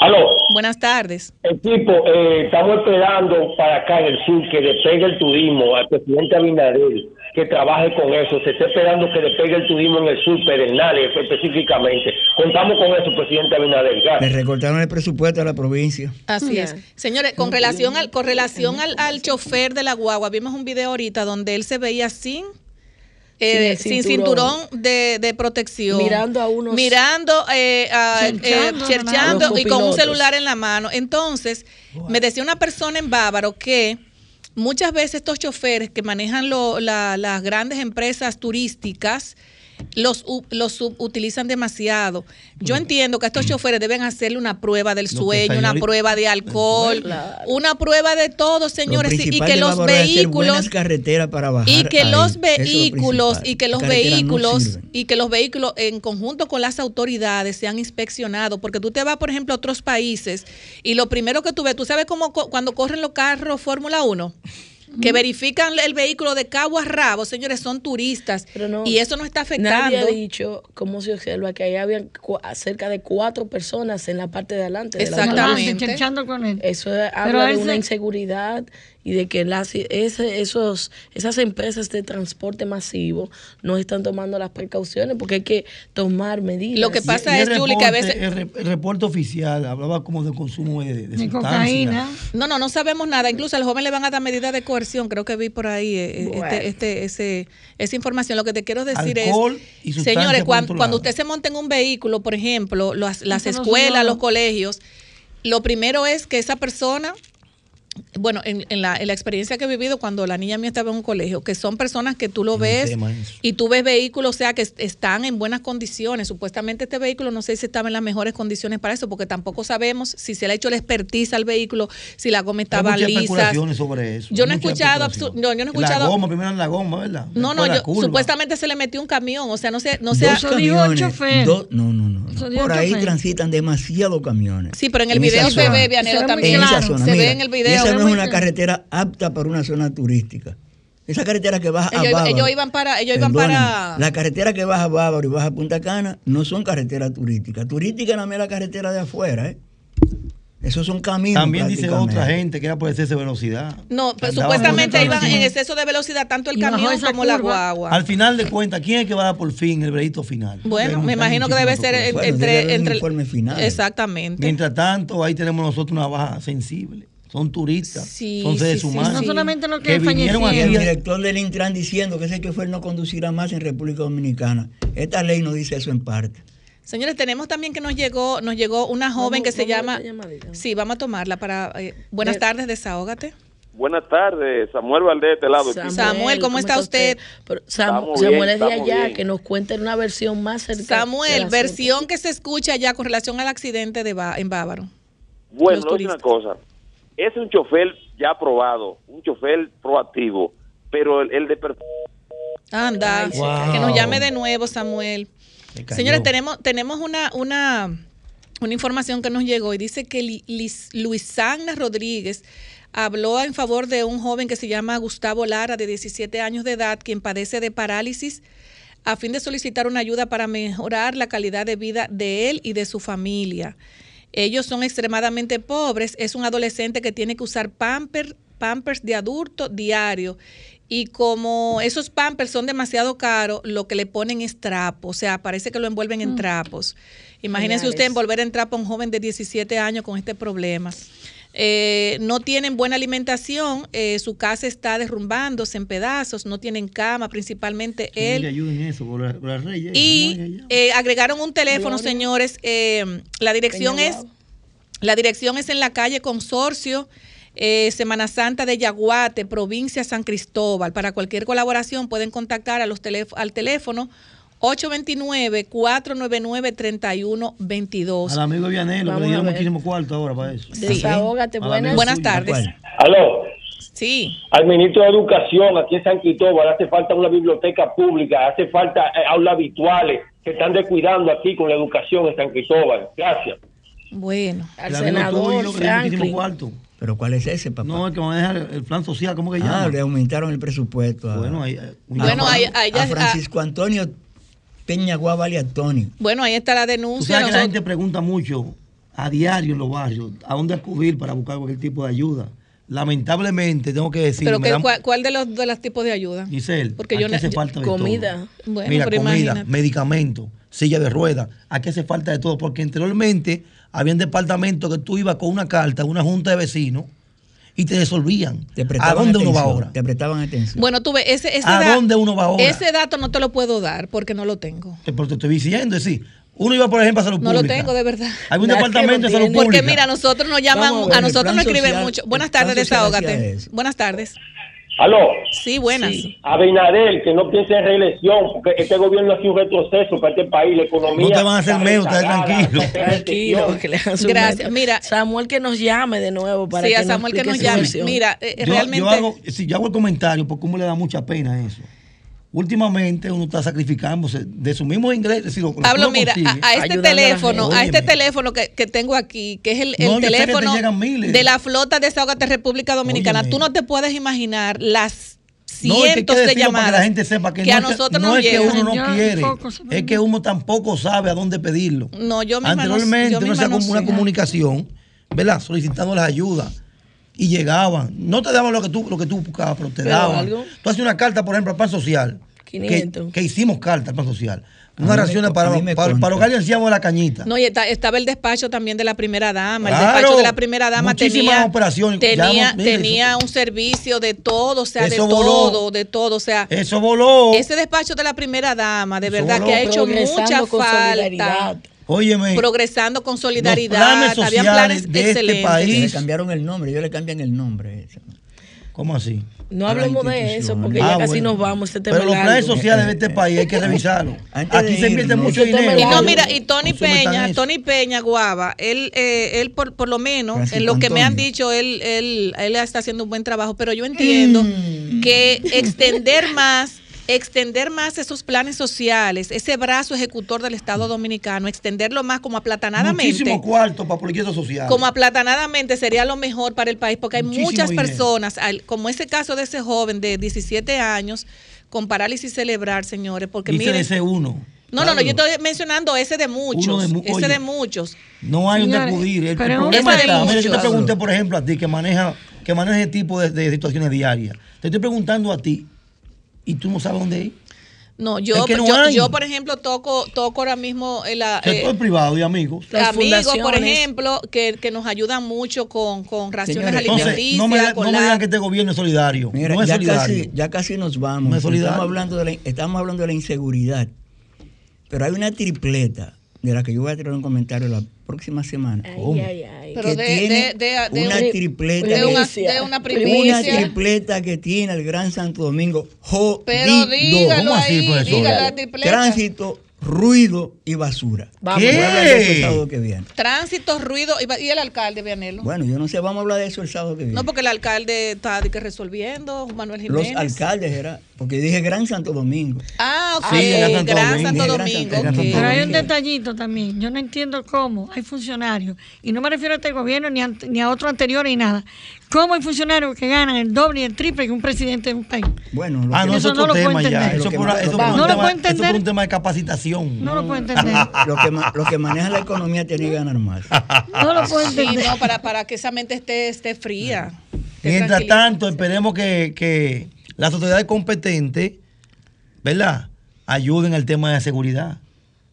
Aló. Buenas tardes. Equipo, eh, estamos esperando para acá en el sur que despegue el turismo al presidente Abinader, que trabaje con eso. Se está esperando que despegue el turismo en el sur, Pedernales específicamente. Contamos con eso, presidente Abinader. Le Gracias. recortaron el presupuesto a la provincia. Así es. Señores, con relación al, con relación al, al chofer de la guagua, vimos un video ahorita donde él se veía sin eh, Sin sin cinturón. de, de protección. Mirando a unos- Mirando, eh, a- eh, Cherchando, y con un celular en la mano. Entonces, me decía una persona en Bávaro que muchas veces estos choferes que manejan lo- la- las grandes empresas turísticas los, u- los subutilizan demasiado. Yo entiendo que estos choferes deben hacerle una prueba del sueño, una prueba de alcohol, una prueba de todo, señores, y- que los vehículos carreteras para bajar y que ahí. los Eso es lo vehículos y que los no vehículos y que los vehículos en conjunto con las autoridades sean inspeccionados porque tú te vas por ejemplo a otros países y lo primero que tú ves tú sabes cómo co- cuando corren los carros Fórmula 1 que verifican el vehículo de cabo a rabo, señores, son turistas y eso no está afectando. Nadie ha dicho, como se observa, que ahí habían cu- cerca de cuatro personas en la parte de adelante. de la Exactamente. con él. Eso Pero habla de una se- inseguridad y de que las, ese- esos, esas empresas de transporte masivo no están tomando las precauciones porque hay que tomar medidas. Lo que pasa Y es, Julie, que a veces- El, re- el reporte oficial hablaba como de consumo de, de, De sustancias. No, no, no sabemos nada. Incluso al joven le van a dar medidas de coerción. Creo que vi por ahí eh, eh, Bueno. este, este, ese, esa información. Lo que te quiero decir Alcohol y es, señores, cuando, usted se monta en un vehículo, por ejemplo, las, las Eso no escuelas, los colegios, lo primero es que esa persona bueno, en, en la, en la experiencia que he vivido cuando la niña mía estaba en un colegio, que son personas que tú lo ves y tú ves vehículos, o sea, que est- están en buenas condiciones. Supuestamente este vehículo no sé si estaba en las mejores condiciones para eso, porque tampoco sabemos si se le ha hecho la expertise al vehículo, si la goma estaba lisa. especulaciones sobre eso. Yo no he escuchado, no, yo no he La escuchado. goma, primero en la goma, ¿verdad? No, no, la yo, supuestamente se le metió un camión, o sea, no sé, no sé. Dos camiones. dos- no, no, no. No. Por ahí chofer. transitan demasiados camiones. Sí, pero en el video se ve, Vianelo, también. Se ve en el video. No es una carretera apta para una zona turística. Esa carretera que baja a Bávaro. ellos iban para, ellos iban para. La carretera que baja a Bávaro y baja a Punta Cana no son carreteras turísticas. Turística más es la carretera de afuera, ¿eh? Esos son caminos. También dice otra gente que era por exceso de velocidad. No, Andaba supuestamente iban en exceso de velocidad tanto el camión como la guagua. Al final de cuentas, ¿quién es que va a dar por fin el veredicto final? Bueno, me imagino que debe ser entre, entre el- informe final. Exactamente. Mientras tanto, ahí tenemos nosotros una baja sensible. Son turistas, son seres humanos. No solamente los Que que, vinieron aquí el director del Intran diciendo que ese chofer no conducirá más en República Dominicana. Esta ley no dice eso en parte. Señores, tenemos también que nos llegó, nos llegó una joven que se llama. Sí, vamos a tomarla para. eh, buenas Eh, tardes, desahógate. Buenas tardes, Samuel Valdés de este lado. Samuel, ¿cómo está usted? Pero Sam- Estamos Samuel bien, es de allá, bien. que nos cuente una versión más cercana. Samuel, versión que se escucha ya con relación al accidente de en Bávaro. Bueno, decir una cosa. Es un chofer ya aprobado, un chofer proactivo, pero el, el de Anda, wow. que nos llame de nuevo, Samuel. Señores, tenemos, tenemos una, una, una información que nos llegó y dice que Lis- Luisana Rodríguez habló en favor de un joven que se llama Gustavo Lara, de 17 años de edad, quien padece de parálisis, a fin de solicitar una ayuda para mejorar la calidad de vida de él y de su familia. Ellos son extremadamente pobres. Es un adolescente que tiene que usar pamper, pampers de adulto diario. Y como esos pampers son demasiado caros, lo que le ponen es trapo. O sea, parece que lo envuelven en trapos. Imagínense usted envolver en trapo a un joven de 17 años con este problema. Eh, no tienen buena alimentación, eh, su casa está derrumbándose en pedazos, no tienen cama, principalmente él. Le ayuden en eso, por la, por la reyes. Y eh, agregaron un teléfono, señores. eh, la dirección es la dirección es en la calle Consorcio, eh, Semana Santa de Yaguate, provincia San Cristóbal. Para cualquier colaboración pueden contactar a los teléf- al teléfono 829-499-3122. Al amigo Vianelo, que le dieron muchísimo cuarto ahora para eso. Desahógate, Al amigo buenas. Buenas tardes. Aló. Sí. Al ministro de Educación, aquí en San Cristóbal, hace falta una biblioteca pública, hace falta eh, aulas virtuales, se están descuidando aquí con la educación en San Cristóbal. Gracias. Bueno. Al senador tuyo, que le dieron muchísimo Franklin. cuarto. ¿Pero cuál es ese, papá? No, es que van a dejar el, plan social, ¿cómo que Ah, llama? le aumentaron el presupuesto. A, Bueno, ahí- Bueno, a, ahí- ahí ya- a Francisco Antonio Peña Guavali Antonio. Bueno, ahí está la denuncia. sabes que la Nosotros- gente pregunta mucho a diario en los barrios a dónde acudir para buscar cualquier tipo de ayuda. Lamentablemente, tengo que decir. Pero que, dan- ¿cuál, cuál de los de los tipos de ayuda? Giselle, Porque yo hace yo- falta de comida. todo. Bueno, Mira, pero comida, imagínate. medicamentos, silla de ruedas. Aquí hace falta de todo, porque anteriormente habían departamentos que tú ibas con una carta a una junta de vecinos y te resolvían. ¿A prestaban dónde uno va atención, ahora? Te prestaban atención. Bueno, tú ves, ese, ese ¿A da- dónde uno va ahora? Ese dato no te lo puedo dar porque no lo tengo. Eh, Pero te estoy diciendo, es decir, uno iba, por ejemplo, a salud No pública. lo tengo, de verdad. Hay un departamento de salud pública. Porque mira, nosotros nos llaman, a ver, a nosotros nos escriben social- mucho. Buenas tardes, desahógate. Buenas tardes. Aló. Sí, buenas. Abinader, que no piense en reelección, porque este gobierno ha sido un retroceso para este país, la economía. No te van a hacer está meo, estás tranquilo. Tranquilo, que le hagan su Gracias. Mira, Samuel que nos llame de nuevo para Sí, que a Samuel que explique nos llame. Mira, eh, Yo, realmente. yo hago, sí, yo hago el comentario porque uno le da mucha pena eso. Últimamente uno está sacrificándose de sus mismos ingresos. es decir, lo que Pablo, mira, consigue, a, a este a teléfono, a este teléfono que, que tengo aquí, que es el, No, te teléfono de la flota de Desahogate República Dominicana, Óyeme. tú no te puedes imaginar las No, es que hay cientos de para llamadas que la gente sepa que, que a no, es nosotros no nos es que uno no quiere, focus. es que uno tampoco sabe a dónde pedirlo. No, yo misma no- Anteriormente yo misma no como una comunicación, ¿verdad? Solicitando las ayudas. Y llegaban. No te daban lo que tú, lo que tú buscabas, pero te Pero daban. algo. Tú haces una carta, por ejemplo, al Plan Social. Que, 500. que hicimos carta al Plan Social. A mí Unas me raciones co- para, para, consta. para hogar y ancianos de la cañita. No, y está- estaba el despacho también de la primera dama. el Claro. despacho de la primera dama Muchísimas tenía, operaciones. Ya tenía, tenía un servicio de todo, o sea, de voló. todo, de todo. O sea, Eso voló. ese despacho de la primera dama, de Eso verdad voló. que ha hecho Progresando mucha con falta. solidaridad. Óyeme. Progresando con Los solidaridad. planes Habían sociales planes de este excelentes. país. Le cambiaron el nombre, yo le cambian el nombre. ¿Cómo así? No hablemos de eso porque Ah, ya casi bueno. nos vamos. Este tema Pero los es planes sociales de este país hay que revisarlo. Aquí se invierte mucho Ese tema dinero. Y no, mira, y Tony Peña, eso. Tony Peña Guava, él, eh, él por, por lo menos, Francisco en lo que me han dicho, él, él, él está haciendo un buen trabajo, pero yo entiendo Mm. que extender más, extender más esos planes sociales, ese brazo ejecutor del Estado Dominicano, extenderlo más como aplatanadamente. Muchísimo cuarto para proyectos sociales. Como aplatanadamente sería lo mejor para el país, porque hay Muchísimo muchas dinero. personas, como ese caso de ese joven de 17 años, con parálisis cerebral, señores, porque Dice miren, ese uno. no, no, no, yo estoy mencionando ese de muchos, Uno de mu- ese oye. de muchos. No hay Señores, donde acudir. El, el pero es problema de está. Mira, yo te pregunté, por ejemplo, a ti que maneja, que maneja ese tipo de, de situaciones diarias. Te estoy preguntando a ti y tú no sabes dónde ir. No, yo, Es que no yo, por ejemplo, toco, toco ahora mismo en la, eh, Sector privado y amigos. amigos, por ejemplo, que, que nos ayudan mucho con, con raciones Señores, alimenticias, no me, con no me la- digan que este gobierno es solidario. Mira, no es ya, solidario. casi, ya casi nos vamos. No es solidario. Estamos hablando, de la, estamos hablando de la inseguridad. Pero hay una tripleta de la que yo voy a traer un comentario la próxima semana. ¿Cómo? Pero que de, tiene de, de, de una un- tripleta. de una, que- de una una primicia. tripleta que tiene el Gran Santo Domingo. Jodido. Pero dígalo ¿Cómo así, ahí, dígalo la tripleta. Tránsito, ruido y basura. Vamos. Voy a hablar de eso el ¿Qué? sábado que viene. Tránsito, ruido y, y el alcalde, Vianelo. Bueno, yo no sé, vamos a hablar de eso el sábado que viene. No, porque el alcalde está de que resolviendo, Manuel Los Jiménez. alcaldes era, porque dije Gran Santo Domingo. Ah, ok, Sí, Gran Santo Gran Domingo. Santo Domingo. Pero hay un detallito también. Yo no entiendo cómo hay funcionarios, y no me refiero a este gobierno ni a, ni a otro anterior ni nada. ¿Cómo hay funcionarios que ganan el doble y el triple que un presidente de un país? Bueno, lo Ah, que- no, es Eso no lo puedo entender. Eso Lo por, eso lo- por un No lo tema- puedo eso por entender. un tema de capacitación. No lo puedo entender. los que, los que manejan la economía tienen que ganar más. No lo puedo Sí, entender. no, para, para que esa mente esté, esté fría. Mientras tanto, esperemos que, que las autoridades competentes, ¿verdad?, ayuden al tema de la seguridad.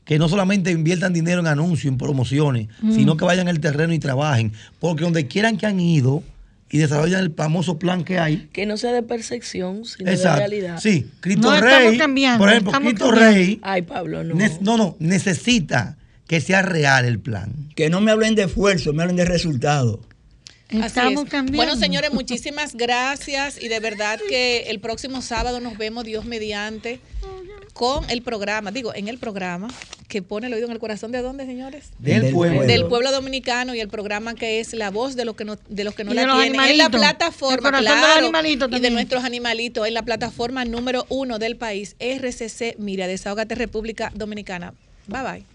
Que no solamente inviertan dinero en anuncios, en promociones, Mm. sino que vayan al terreno y trabajen. Porque donde quieran que han ido y desarrollan el famoso plan que hay. Que no sea de percepción, sino de realidad. Sí, Cristo No, estamos Rey, cambiando, por ejemplo, estamos Cristo cambiando. Rey, Ay, Pablo, no. no, no, necesita que sea real el plan. Que no me hablen de esfuerzo, me hablen de resultados. Estamos es. cambiando. Bueno, señores, muchísimas gracias y de verdad que el próximo sábado nos vemos, Dios mediante, con el programa, digo, en el programa que pone el oído en el corazón de dónde, señores? Del Del pueblo. Del pueblo dominicano y el programa que es la voz de los que no, de los que no Y la de los tienen. En la animalitos. plataforma, El corazón de los y de nuestros animalitos, en la plataforma número uno del país, RCC, mira, Desahógate República Dominicana. Bye bye.